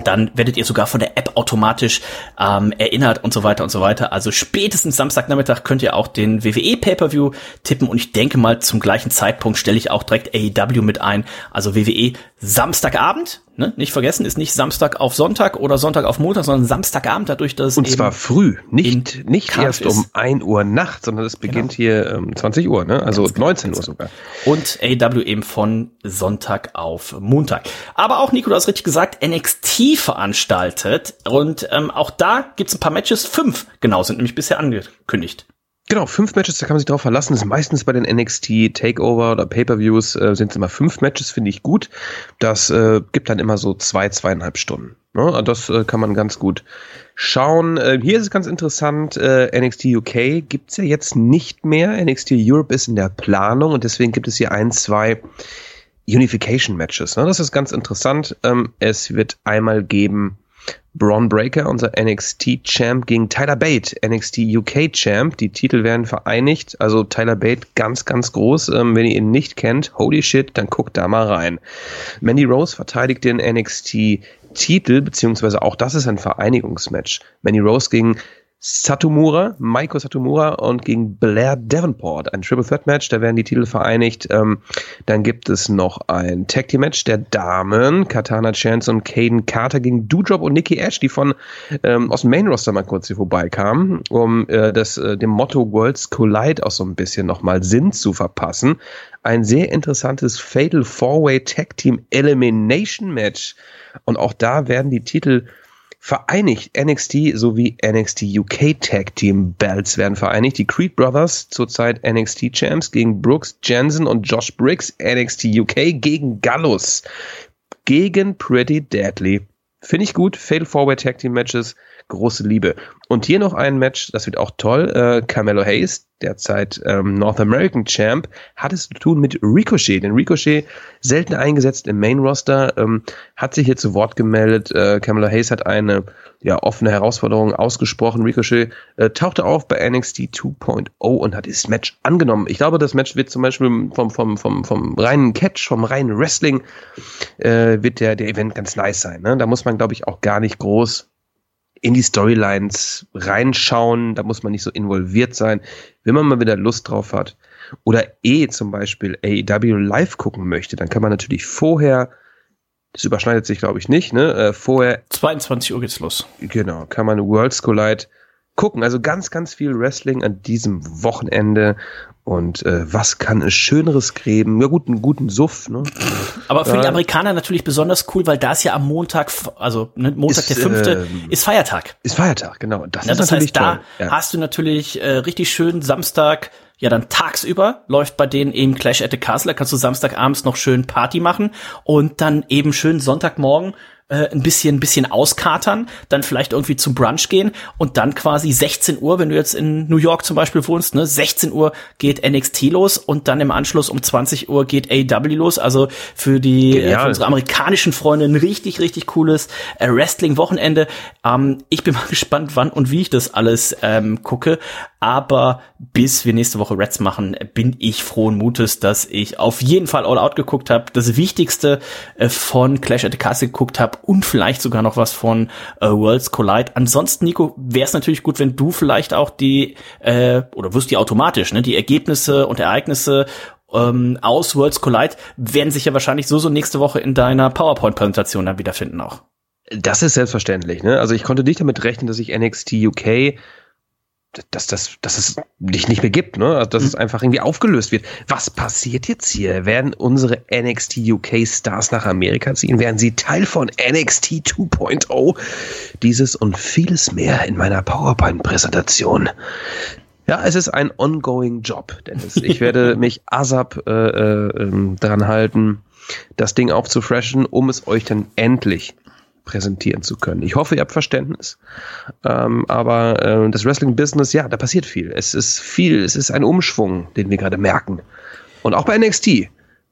C: dann werdet ihr sogar von der App automatisch ähm, erinnert und so weiter und so weiter. Also spätestens Samstagnachmittag könnt ihr auch den WWE Pay-per-View tippen und ich denke mal zum gleichen Zeitpunkt stelle ich auch direkt AEW mit ein. Also WWE Samstagabend, ne? nicht vergessen, ist nicht Samstag auf Sonntag oder Sonntag auf Montag, sondern Samstagabend dadurch, dass
D: und zwar früh, nicht nicht erst um ein Uhr Nacht, sondern es beginnt genau. hier um 20 Uhr, ne? Also Ganz 19 genau. Uhr sogar.
C: Und AEW eben von Sonntag auf Montag. Aber auch Nico, du hast richtig gesagt, NXT veranstaltet und ähm, auch da gibt's ein paar Matches, fünf genau sind nämlich bisher angekündigt.
D: Genau, fünf Matches, da kann man sich drauf verlassen. Das ist meistens bei den NXT Takeover oder Pay-per-Views äh, sind es immer fünf Matches, finde ich gut. Das äh, gibt dann immer so zwei, zweieinhalb Stunden. Ne? Das äh, kann man ganz gut schauen. Äh, hier ist es ganz interessant, äh, NXT UK gibt's ja jetzt nicht mehr. NXT Europe ist in der Planung und deswegen gibt es hier ein, zwei Unification Matches. Ne? Das ist ganz interessant. Ähm, es wird einmal geben Braun Breaker, unser NXT-Champ, gegen Tyler Bate, NXT UK-Champ. Die Titel werden vereinigt. Also Tyler Bate ganz, ganz groß. Ähm, wenn ihr ihn nicht kennt, holy shit, dann guckt da mal rein. Mandy Rose verteidigt den NXT-Titel, beziehungsweise auch das ist ein Vereinigungsmatch. Mandy Rose gegen Satomura, Maiko Satomura und gegen Blair Davenport. Ein Triple Threat Match, da werden die Titel vereinigt. Ähm, dann gibt es noch ein Tag Team Match der Damen. Katana Chance und Caden Carter gegen Doudrop und Nikki Ash, die von ähm, aus dem Main Roster mal kurz hier vorbeikamen, um äh, das, äh, dem Motto Worlds Collide auch so ein bisschen nochmal Sinn zu verpassen. Ein sehr interessantes Fatal Four-Way Tag Team Elimination Match. Und auch da werden die Titel vereinigt. NXT sowie NXT UK Tag Team Belts werden vereinigt. Die Creed Brothers, zurzeit NXT Champs, gegen Brooks Jensen und Josh Briggs, NXT UK gegen Gallus, gegen Pretty Deadly. Finde ich gut. Fatal Forward Tag Team Matches große Liebe. Und hier noch ein Match, das wird auch toll. Äh, Carmelo Hayes, derzeit ähm, North American Champ, hat es zu tun mit Ricochet. Denn Ricochet, selten eingesetzt im Main Roster, ähm, hat sich hier zu Wort gemeldet. Äh, Carmelo Hayes hat eine ja, offene Herausforderung ausgesprochen. Ricochet äh, tauchte auf bei NXT 2.0 und hat das Match angenommen. Ich glaube, das Match wird zum Beispiel vom, vom, vom, vom reinen Catch, vom reinen Wrestling, äh, wird der, der Event ganz nice sein. Ne? Da muss man, glaube ich, auch gar nicht groß in die Storylines reinschauen, da muss man nicht so involviert sein. Wenn man mal wieder Lust drauf hat oder eh zum Beispiel AEW live gucken möchte, dann kann man natürlich vorher, das überschneidet sich glaube ich nicht, ne, äh, vorher
C: 22 Uhr geht's los.
D: Genau, kann man Worlds Collide gucken. Also ganz, ganz viel Wrestling an diesem Wochenende. Und äh, was kann es Schöneres geben? Ja gut, einen guten Suff. Ne?
C: Aber für äh, die Amerikaner natürlich besonders cool, weil das ja am Montag, also ne, Montag ist, der fünfte, äh, ist Feiertag.
D: Ist Feiertag, genau.
C: Das, ja, ist das natürlich heißt, toll. da ja. hast du natürlich äh, richtig schön Samstag, ja dann tagsüber läuft bei denen eben Clash at the Castle, da kannst du Samstagabends noch schön Party machen und dann eben schön Sonntagmorgen äh, ein bisschen, ein bisschen auskatern, dann vielleicht irgendwie zum Brunch gehen und dann quasi 16 Uhr, wenn du jetzt in New York zum Beispiel wohnst, ne, 16 Uhr geht NXT los und dann im Anschluss um 20 Uhr geht AW los. Also für die äh, für unsere amerikanischen Freunde ein richtig, richtig cooles äh, Wrestling-Wochenende. Ähm, ich bin [laughs] mal gespannt, wann und wie ich das alles ähm, gucke. Aber bis wir nächste Woche Reds machen, bin ich frohen Mutes, dass ich auf jeden Fall All Out geguckt habe. Das Wichtigste äh, von Clash at the Castle geguckt habe und vielleicht sogar noch was von äh, Worlds Collide. Ansonsten, Nico, wäre es natürlich gut, wenn du vielleicht auch die, äh, oder wirst die automatisch, ne, die Ergebnisse und Ereignisse ähm, aus Worlds Collide werden sich ja wahrscheinlich so so nächste Woche in deiner PowerPoint-Präsentation dann wiederfinden auch.
D: Das ist selbstverständlich. Ne? Also ich konnte nicht damit rechnen, dass ich NXT UK dass, dass, dass es dich nicht mehr gibt, ne? Also, dass mhm. es einfach irgendwie aufgelöst wird. Was passiert jetzt hier? Werden unsere NXT UK Stars nach Amerika ziehen? Werden sie Teil von NXT 2.0? Dieses und vieles mehr in meiner PowerPoint-Präsentation. Ja, es ist ein ongoing Job, Dennis. Ich werde [laughs] mich ASAP äh, äh, ähm, daran halten, das Ding aufzufreshen, um es euch dann endlich präsentieren zu können. Ich hoffe, ihr habt Verständnis. Ähm, aber äh, das Wrestling-Business, ja, da passiert viel. Es ist viel, es ist ein Umschwung, den wir gerade merken. Und auch bei NXT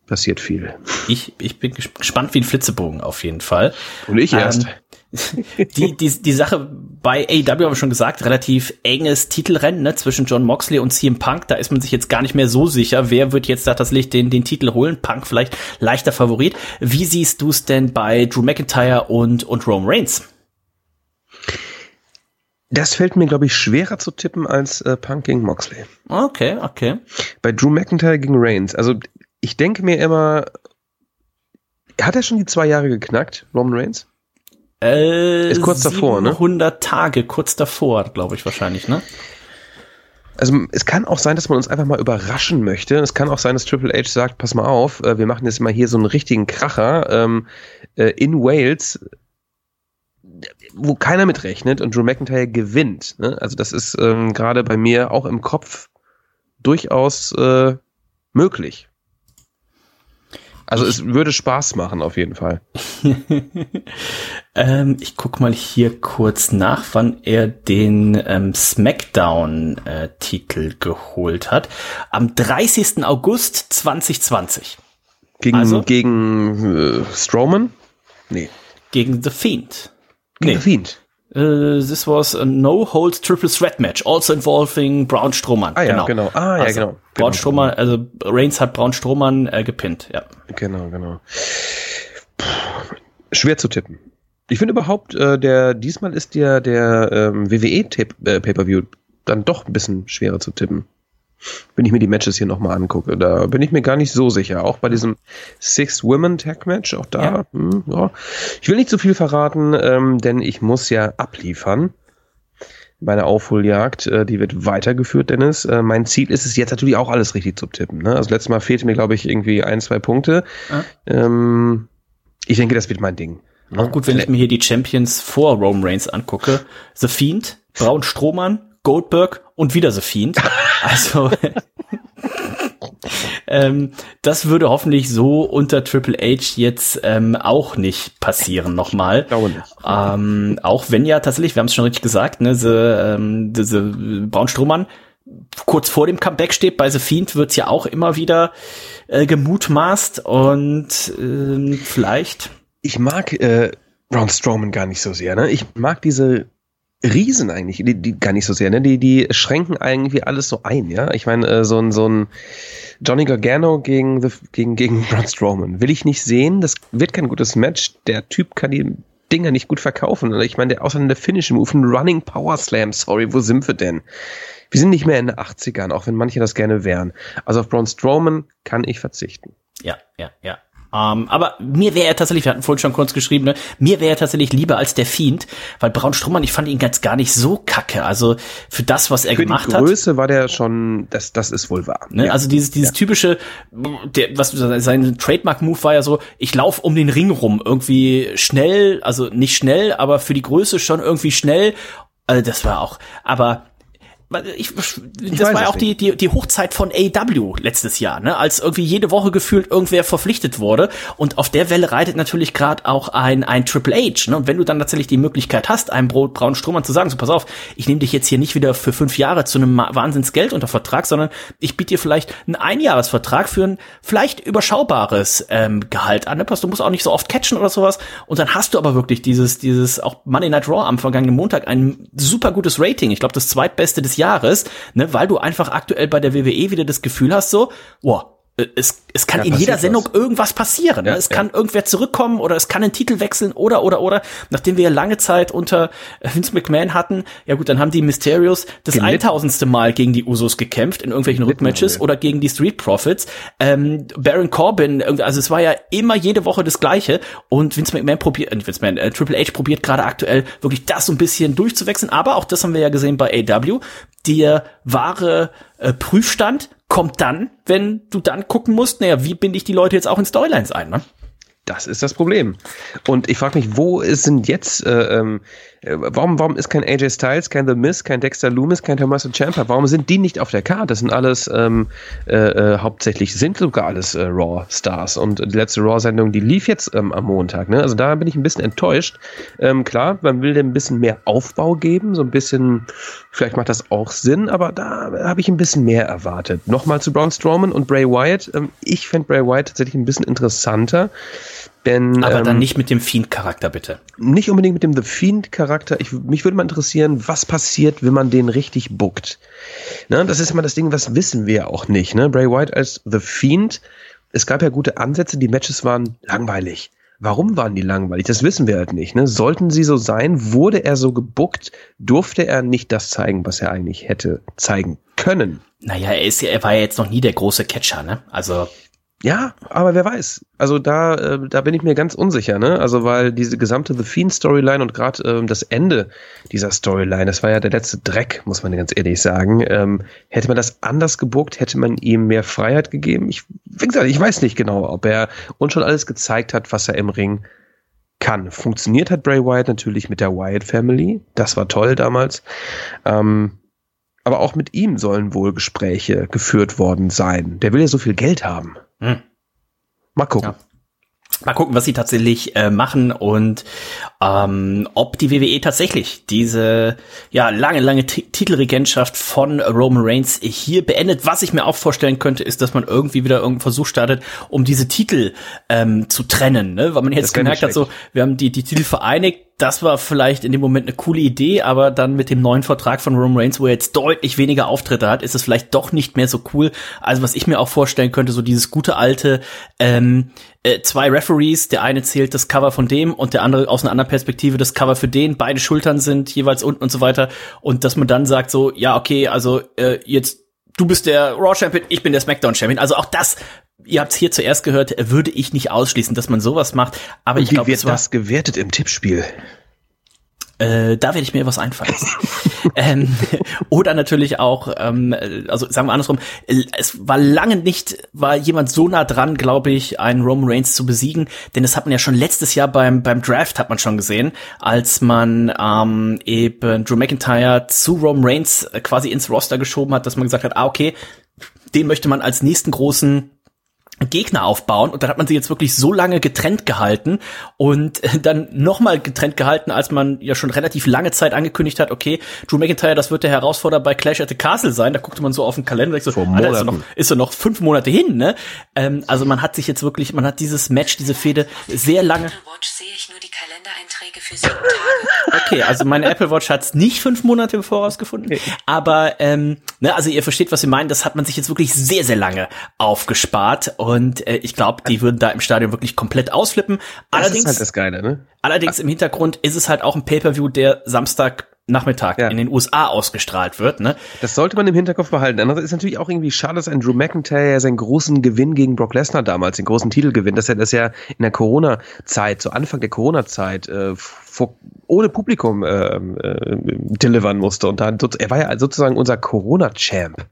D: passiert viel.
C: Ich, ich bin gespannt wie ein Flitzebogen auf jeden Fall.
D: Und ich erst. Ähm, [laughs]
C: die, die, die Sache bei AEW haben wir schon gesagt, relativ enges Titelrennen ne, zwischen John Moxley und CM Punk. Da ist man sich jetzt gar nicht mehr so sicher, wer wird jetzt da tatsächlich den, den Titel holen. Punk vielleicht leichter Favorit. Wie siehst du es denn bei Drew McIntyre und, und Rome Reigns?
D: Das fällt mir, glaube ich, schwerer zu tippen als äh, Punk gegen Moxley.
C: Okay, okay.
D: Bei Drew McIntyre gegen Reigns. Also ich denke mir immer, hat er schon die zwei Jahre geknackt, Roman Reigns?
C: Äh, ist kurz davor, ne? 100 Tage, kurz davor, glaube ich wahrscheinlich, ne?
D: Also es kann auch sein, dass man uns einfach mal überraschen möchte. Es kann auch sein, dass Triple H sagt, pass mal auf, äh, wir machen jetzt mal hier so einen richtigen Kracher ähm, äh, in Wales, wo keiner mitrechnet und Drew McIntyre gewinnt. Ne? Also das ist ähm, gerade bei mir auch im Kopf durchaus äh, möglich. Also es würde Spaß machen, auf jeden Fall. [laughs]
C: ähm, ich guck mal hier kurz nach, wann er den ähm, SmackDown-Titel äh, geholt hat. Am 30. August 2020.
D: Gegen, also, gegen äh, Strowman?
C: Nee. Gegen The Fiend.
D: Gegen nee. The Fiend.
C: Uh, this was a no-hold triple threat match, also involving Braun Strowman.
D: Ah ja, genau. genau. Ah ja,
C: also,
D: genau.
C: Braun genau. Strowman, also Reigns hat Braun Strowman äh, gepinnt, ja.
D: Genau, genau. Puh, schwer zu tippen. Ich finde überhaupt, äh, der diesmal ist der, der ähm, WWE äh, Pay-Per-View dann doch ein bisschen schwerer zu tippen. Wenn ich mir die Matches hier nochmal angucke, da bin ich mir gar nicht so sicher. Auch bei diesem Six Women Tag Match, auch da, ja. Hm, ja. Ich will nicht zu viel verraten, ähm, denn ich muss ja abliefern. Meine Aufholjagd, äh, die wird weitergeführt, Dennis. Äh, mein Ziel ist es jetzt natürlich auch alles richtig zu tippen. Ne? Also letztes Mal fehlte mir, glaube ich, irgendwie ein, zwei Punkte. Ja. Ähm, ich denke, das wird mein Ding.
C: Auch gut, wenn ich mir hier die Champions vor Rome Reigns angucke. The Fiend, Braun Strohmann, Goldberg und wieder The Fiend. [laughs] Also ähm, das würde hoffentlich so unter Triple H jetzt ähm, auch nicht passieren nochmal. Ähm, auch wenn ja tatsächlich, wir haben es schon richtig gesagt, ne, diese, ähm, diese Braun Strohmann kurz vor dem Comeback steht. Bei The Fiend wird's ja auch immer wieder äh, gemutmaßt und äh, vielleicht
D: ich mag äh, Braun Strowman gar nicht so sehr. Ne? Ich mag diese Riesen eigentlich, die, die gar nicht so sehr. Ne? Die, die schränken irgendwie alles so ein. Ja, ich meine äh, so ein so ein Johnny Gargano gegen the, gegen gegen [laughs] Braun Strowman will ich nicht sehen. Das wird kein gutes Match. Der Typ kann die Dinger nicht gut verkaufen. Ich meine, der außer der Finish Move, ein Running Power Slam. Sorry, wo sind wir denn? Wir sind nicht mehr in den 80ern, auch wenn manche das gerne wären. Also auf Braun Strowman kann ich verzichten.
C: Ja, ja, ja. Ähm, aber mir wäre er tatsächlich, wir hatten vorhin schon kurz geschrieben, ne, mir wäre er tatsächlich lieber als der Fiend, weil Braun Strummann, ich fand ihn ganz gar nicht so kacke. Also für das, was er für gemacht
D: hat.
C: Für
D: die Größe hat, war der schon, das, das ist wohl wahr.
C: Ne, ja. Also dieses, dieses ja. typische, der, was sein Trademark-Move war ja so, ich laufe um den Ring rum, irgendwie schnell, also nicht schnell, aber für die Größe schon irgendwie schnell. Also das war auch, aber ich, ich das war ja auch die, die, die Hochzeit von AW letztes Jahr, ne? als irgendwie jede Woche gefühlt irgendwer verpflichtet wurde. Und auf der Welle reitet natürlich gerade auch ein, ein Triple H. Ne? Und wenn du dann tatsächlich die Möglichkeit hast, einem Brot, braunen Strohmann zu sagen, so pass auf, ich nehme dich jetzt hier nicht wieder für fünf Jahre zu einem Wahnsinnsgeld unter Vertrag, sondern ich biete dir vielleicht einen Einjahresvertrag für ein vielleicht überschaubares ähm, Gehalt an. Ne? Du musst auch nicht so oft catchen oder sowas. Und dann hast du aber wirklich dieses, dieses auch Monday Night Raw am vergangenen Montag ein super gutes Rating. Ich glaube, das zweitbeste des Jahres, ne, weil du einfach aktuell bei der WWE wieder das Gefühl hast, so, äh, es, es kann ja, in jeder Sendung was. irgendwas passieren. Ne? Ja, es kann ja. irgendwer zurückkommen oder es kann einen Titel wechseln oder oder oder. Nachdem wir ja lange Zeit unter Vince McMahon hatten, ja gut, dann haben die Mysterios das eintausendste Mal gegen die Usos gekämpft in irgendwelchen Rückmatches oder gegen die Street Profits. Ähm, Baron Corbin, also es war ja immer jede Woche das Gleiche und Vince McMahon probiert, äh, Vince McMahon, äh, Triple H probiert gerade aktuell wirklich das so ein bisschen durchzuwechseln. Aber auch das haben wir ja gesehen bei AW. Der wahre äh, Prüfstand kommt dann, wenn du dann gucken musst, naja, wie binde ich die Leute jetzt auch in Storylines ein, ne?
D: Das ist das Problem. Und ich frage mich, wo sind jetzt äh, ähm, äh, warum, warum ist kein AJ Styles, kein The Miz, kein Dexter Loomis, kein Tommaso Ciampa? Warum sind die nicht auf der Karte? Das sind alles ähm, äh, äh, hauptsächlich, sind sogar alles Raw-Stars. Und die letzte Raw-Sendung, die lief jetzt ähm, am Montag. Ne? Also da bin ich ein bisschen enttäuscht. Ähm, klar, man will dem ein bisschen mehr Aufbau geben, so ein bisschen, vielleicht macht das auch Sinn, aber da habe ich ein bisschen mehr erwartet. Nochmal zu Braun Strowman und Bray Wyatt. Ähm, ich fände Bray Wyatt tatsächlich ein bisschen interessanter. Denn,
C: Aber dann ähm, nicht mit dem Fiend-Charakter, bitte.
D: Nicht unbedingt mit dem The Fiend-Charakter. mich würde mal interessieren, was passiert, wenn man den richtig bookt. Ne, das ist immer das Ding, was wissen wir auch nicht. Ne? Bray White als The Fiend, es gab ja gute Ansätze, die Matches waren langweilig. Warum waren die langweilig? Das wissen wir halt nicht. Ne? Sollten sie so sein, wurde er so gebuckt, durfte er nicht das zeigen, was er eigentlich hätte zeigen können.
C: Naja, er, ist, er war ja jetzt noch nie der große Catcher, ne? Also
D: ja, aber wer weiß. Also da, äh, da bin ich mir ganz unsicher, ne? Also weil diese gesamte The Fiend Storyline und gerade ähm, das Ende dieser Storyline, das war ja der letzte Dreck, muss man ganz ehrlich sagen. Ähm, hätte man das anders gebuckt, hätte man ihm mehr Freiheit gegeben. Ich, wie gesagt, ich weiß nicht genau, ob er uns schon alles gezeigt hat, was er im Ring kann. Funktioniert hat Bray Wyatt natürlich mit der Wyatt Family. Das war toll damals. Ähm, aber auch mit ihm sollen wohl Gespräche geführt worden sein. Der will ja so viel Geld haben. Hm. Mal gucken.
C: Ja. Mal gucken, was sie tatsächlich äh, machen und ähm, ob die WWE tatsächlich diese ja lange, lange T Titelregentschaft von Roman Reigns hier beendet. Was ich mir auch vorstellen könnte, ist, dass man irgendwie wieder irgendeinen Versuch startet, um diese Titel ähm, zu trennen, ne? weil man jetzt gemerkt hat, so wir haben die die Titel vereinigt das war vielleicht in dem Moment eine coole Idee, aber dann mit dem neuen Vertrag von Roman Reigns, wo er jetzt deutlich weniger Auftritte hat, ist es vielleicht doch nicht mehr so cool. Also was ich mir auch vorstellen könnte, so dieses gute alte ähm, äh, zwei Referees, der eine zählt das Cover von dem und der andere aus einer anderen Perspektive das Cover für den, beide Schultern sind jeweils unten und so weiter und dass man dann sagt so, ja okay, also äh, jetzt du bist der Raw Champion, ich bin der SmackDown Champion. Also auch das ihr habt es hier zuerst gehört, würde ich nicht ausschließen, dass man sowas macht. Aber
D: Und
C: ich glaube,
D: wie wird das gewertet im Tippspiel?
C: Äh, da werde ich mir was einfallen. [laughs] ähm, oder natürlich auch, ähm, also sagen wir andersrum, es war lange nicht, war jemand so nah dran, glaube ich, einen Roman Reigns zu besiegen, denn das hat man ja schon letztes Jahr beim, beim Draft hat man schon gesehen, als man ähm, eben Drew McIntyre zu Roman Reigns quasi ins Roster geschoben hat, dass man gesagt hat, ah, okay, den möchte man als nächsten großen Gegner aufbauen und dann hat man sie jetzt wirklich so lange getrennt gehalten und [laughs] dann nochmal getrennt gehalten, als man ja schon relativ lange Zeit angekündigt hat, okay, Drew McIntyre, das wird der Herausforderer bei Clash at the Castle sein. Da guckte man so auf den Kalender und so,
D: Vor
C: Alter, ist er noch, ist er noch fünf Monate hin, ne? Ähm, also man hat sich jetzt wirklich, man hat dieses Match, diese Fehde sehr lange. Okay, also meine Apple Watch hat's nicht fünf Monate im Voraus gefunden. Aber ähm, ne, also ihr versteht, was wir meinen. Das hat man sich jetzt wirklich sehr, sehr lange aufgespart. Und äh, ich glaube, die würden da im Stadion wirklich komplett ausflippen.
D: Das
C: Allerdings,
D: ist halt das Geile, ne?
C: allerdings im Hintergrund ist es halt auch ein Pay-Per-View, der Samstagnachmittag
D: Ja.
C: in den USA ausgestrahlt wird. Ne?
D: Das sollte man im Hinterkopf behalten. Andererseits ist natürlich auch irgendwie schade, dass ein Drew McIntyre seinen großen Gewinn gegen Brock Lesnar damals, den großen Titelgewinn, dass er das ja in der Corona-Zeit, zu Anfang der Corona-Zeit, äh, vor, ohne Publikum äh, äh, delivern musste. Und dann, er war ja sozusagen unser Corona-Champ,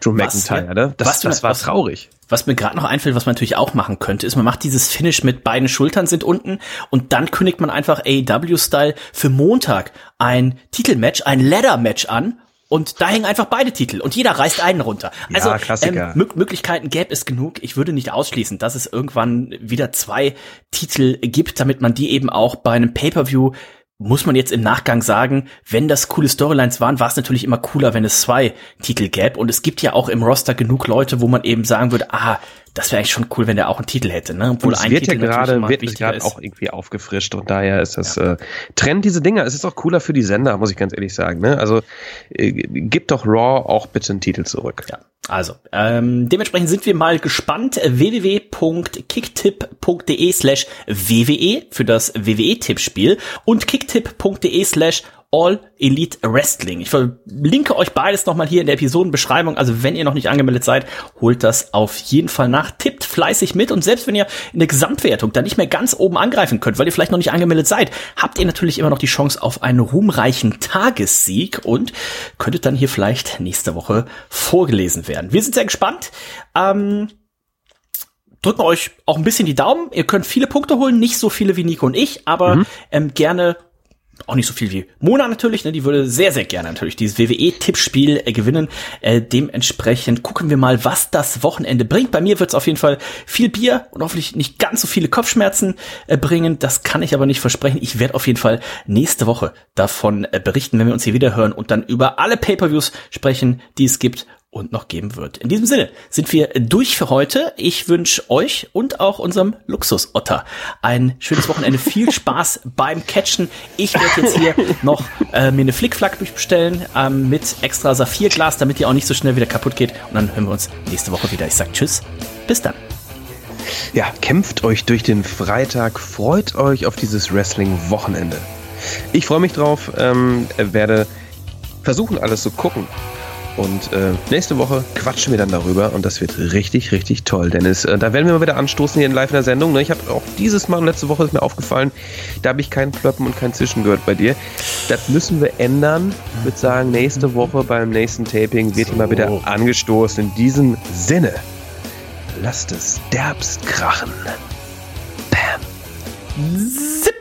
D: Drew
C: Was,
D: McIntyre. Ne? Das,
C: Was
D: das war
C: was-
D: traurig.
C: Was mir gerade noch einfällt, was man natürlich auch machen könnte, ist, man macht dieses Finish mit beiden Schultern sind unten und dann kündigt man einfach AEW-Style für Montag ein Titelmatch, ein Ladder-Match an und da hängen einfach beide Titel und jeder reißt einen runter.
D: Ja,
C: Also
D: Klassiker.
C: Ähm, Mö- Möglichkeiten gäbe es genug. Ich würde nicht ausschließen, dass es irgendwann wieder zwei Titel gibt, damit man die eben auch bei einem Pay-per-View muss man jetzt im Nachgang sagen, wenn das coole Storylines waren, war es natürlich immer cooler, wenn es zwei Titel gäbe. Und es gibt ja auch im Roster genug Leute, wo man eben sagen würde, ah, das wäre eigentlich schon cool, wenn der auch einen Titel hätte. Ne?
D: Und es wird ja
C: natürlich
D: gerade wird gerade auch irgendwie aufgefrischt und daher ist das äh, Trend diese Dinger. Es ist auch cooler für die Sender, muss ich ganz ehrlich sagen. Ne? Also äh, gibt doch Raw auch bitte einen Titel zurück.
C: Ja, also ähm, dementsprechend sind wir mal gespannt. www.kicktipp.de slash WWE für das WWE-Tippspiel und kicktipp.de slash All Elite Wrestling. Ich verlinke euch beides nochmal hier in der Episodenbeschreibung. Also wenn ihr noch nicht angemeldet seid, holt das auf jeden Fall nach. Tippt fleißig mit und selbst wenn ihr in der Gesamtwertung da nicht mehr ganz oben angreifen könnt, weil ihr vielleicht noch nicht angemeldet seid, habt ihr natürlich immer noch die Chance auf einen ruhmreichen Tagessieg und könntet dann hier vielleicht nächste Woche vorgelesen werden. Wir sind sehr gespannt. Ähm, drücken euch auch ein bisschen die Daumen. Ihr könnt viele Punkte holen, nicht so viele wie Nico und ich, aber ähm, gerne auch nicht so viel wie Mona natürlich, ne? Die würde sehr, sehr gerne natürlich dieses WWE-Tippspiel äh, gewinnen. Äh, dementsprechend gucken wir mal, was das Wochenende bringt. Bei mir wird es auf jeden Fall viel Bier und hoffentlich nicht ganz so viele Kopfschmerzen äh, bringen. Das kann ich aber nicht versprechen. Ich werde auf jeden Fall nächste Woche davon äh, berichten, wenn wir uns hier wieder hören und dann über alle Pay-Per-Views sprechen, die es gibt und noch geben wird. In diesem Sinne sind wir durch für heute. Ich wünsche euch und auch unserem Luxus-Otter ein schönes Wochenende. Viel [laughs] Spaß beim Catchen. Ich werde jetzt hier noch äh, mir eine Flickflack bestellen ähm, mit extra Saphirglas, damit die auch nicht so schnell wieder kaputt geht. Und dann hören wir uns nächste Woche wieder. Ich sag Tschüss. Bis dann.
D: Ja, kämpft euch durch den Freitag, freut euch auf dieses Wrestling-Wochenende. Ich freue mich drauf, ähm, werde versuchen, alles zu gucken. Und äh, nächste Woche quatschen wir dann darüber und das wird richtig, richtig toll. Dennis, äh, da werden wir mal wieder anstoßen hier in live in der Sendung. Ne? Ich habe auch dieses Mal und letzte Woche ist mir aufgefallen, da habe ich kein Plöppen und kein Zischen gehört bei dir. Das müssen wir ändern. Ich würde sagen, nächste Woche beim nächsten Taping wird hier mal wieder angestoßen. In diesem Sinne, lasst es derbst krachen. Bam.
C: Zip.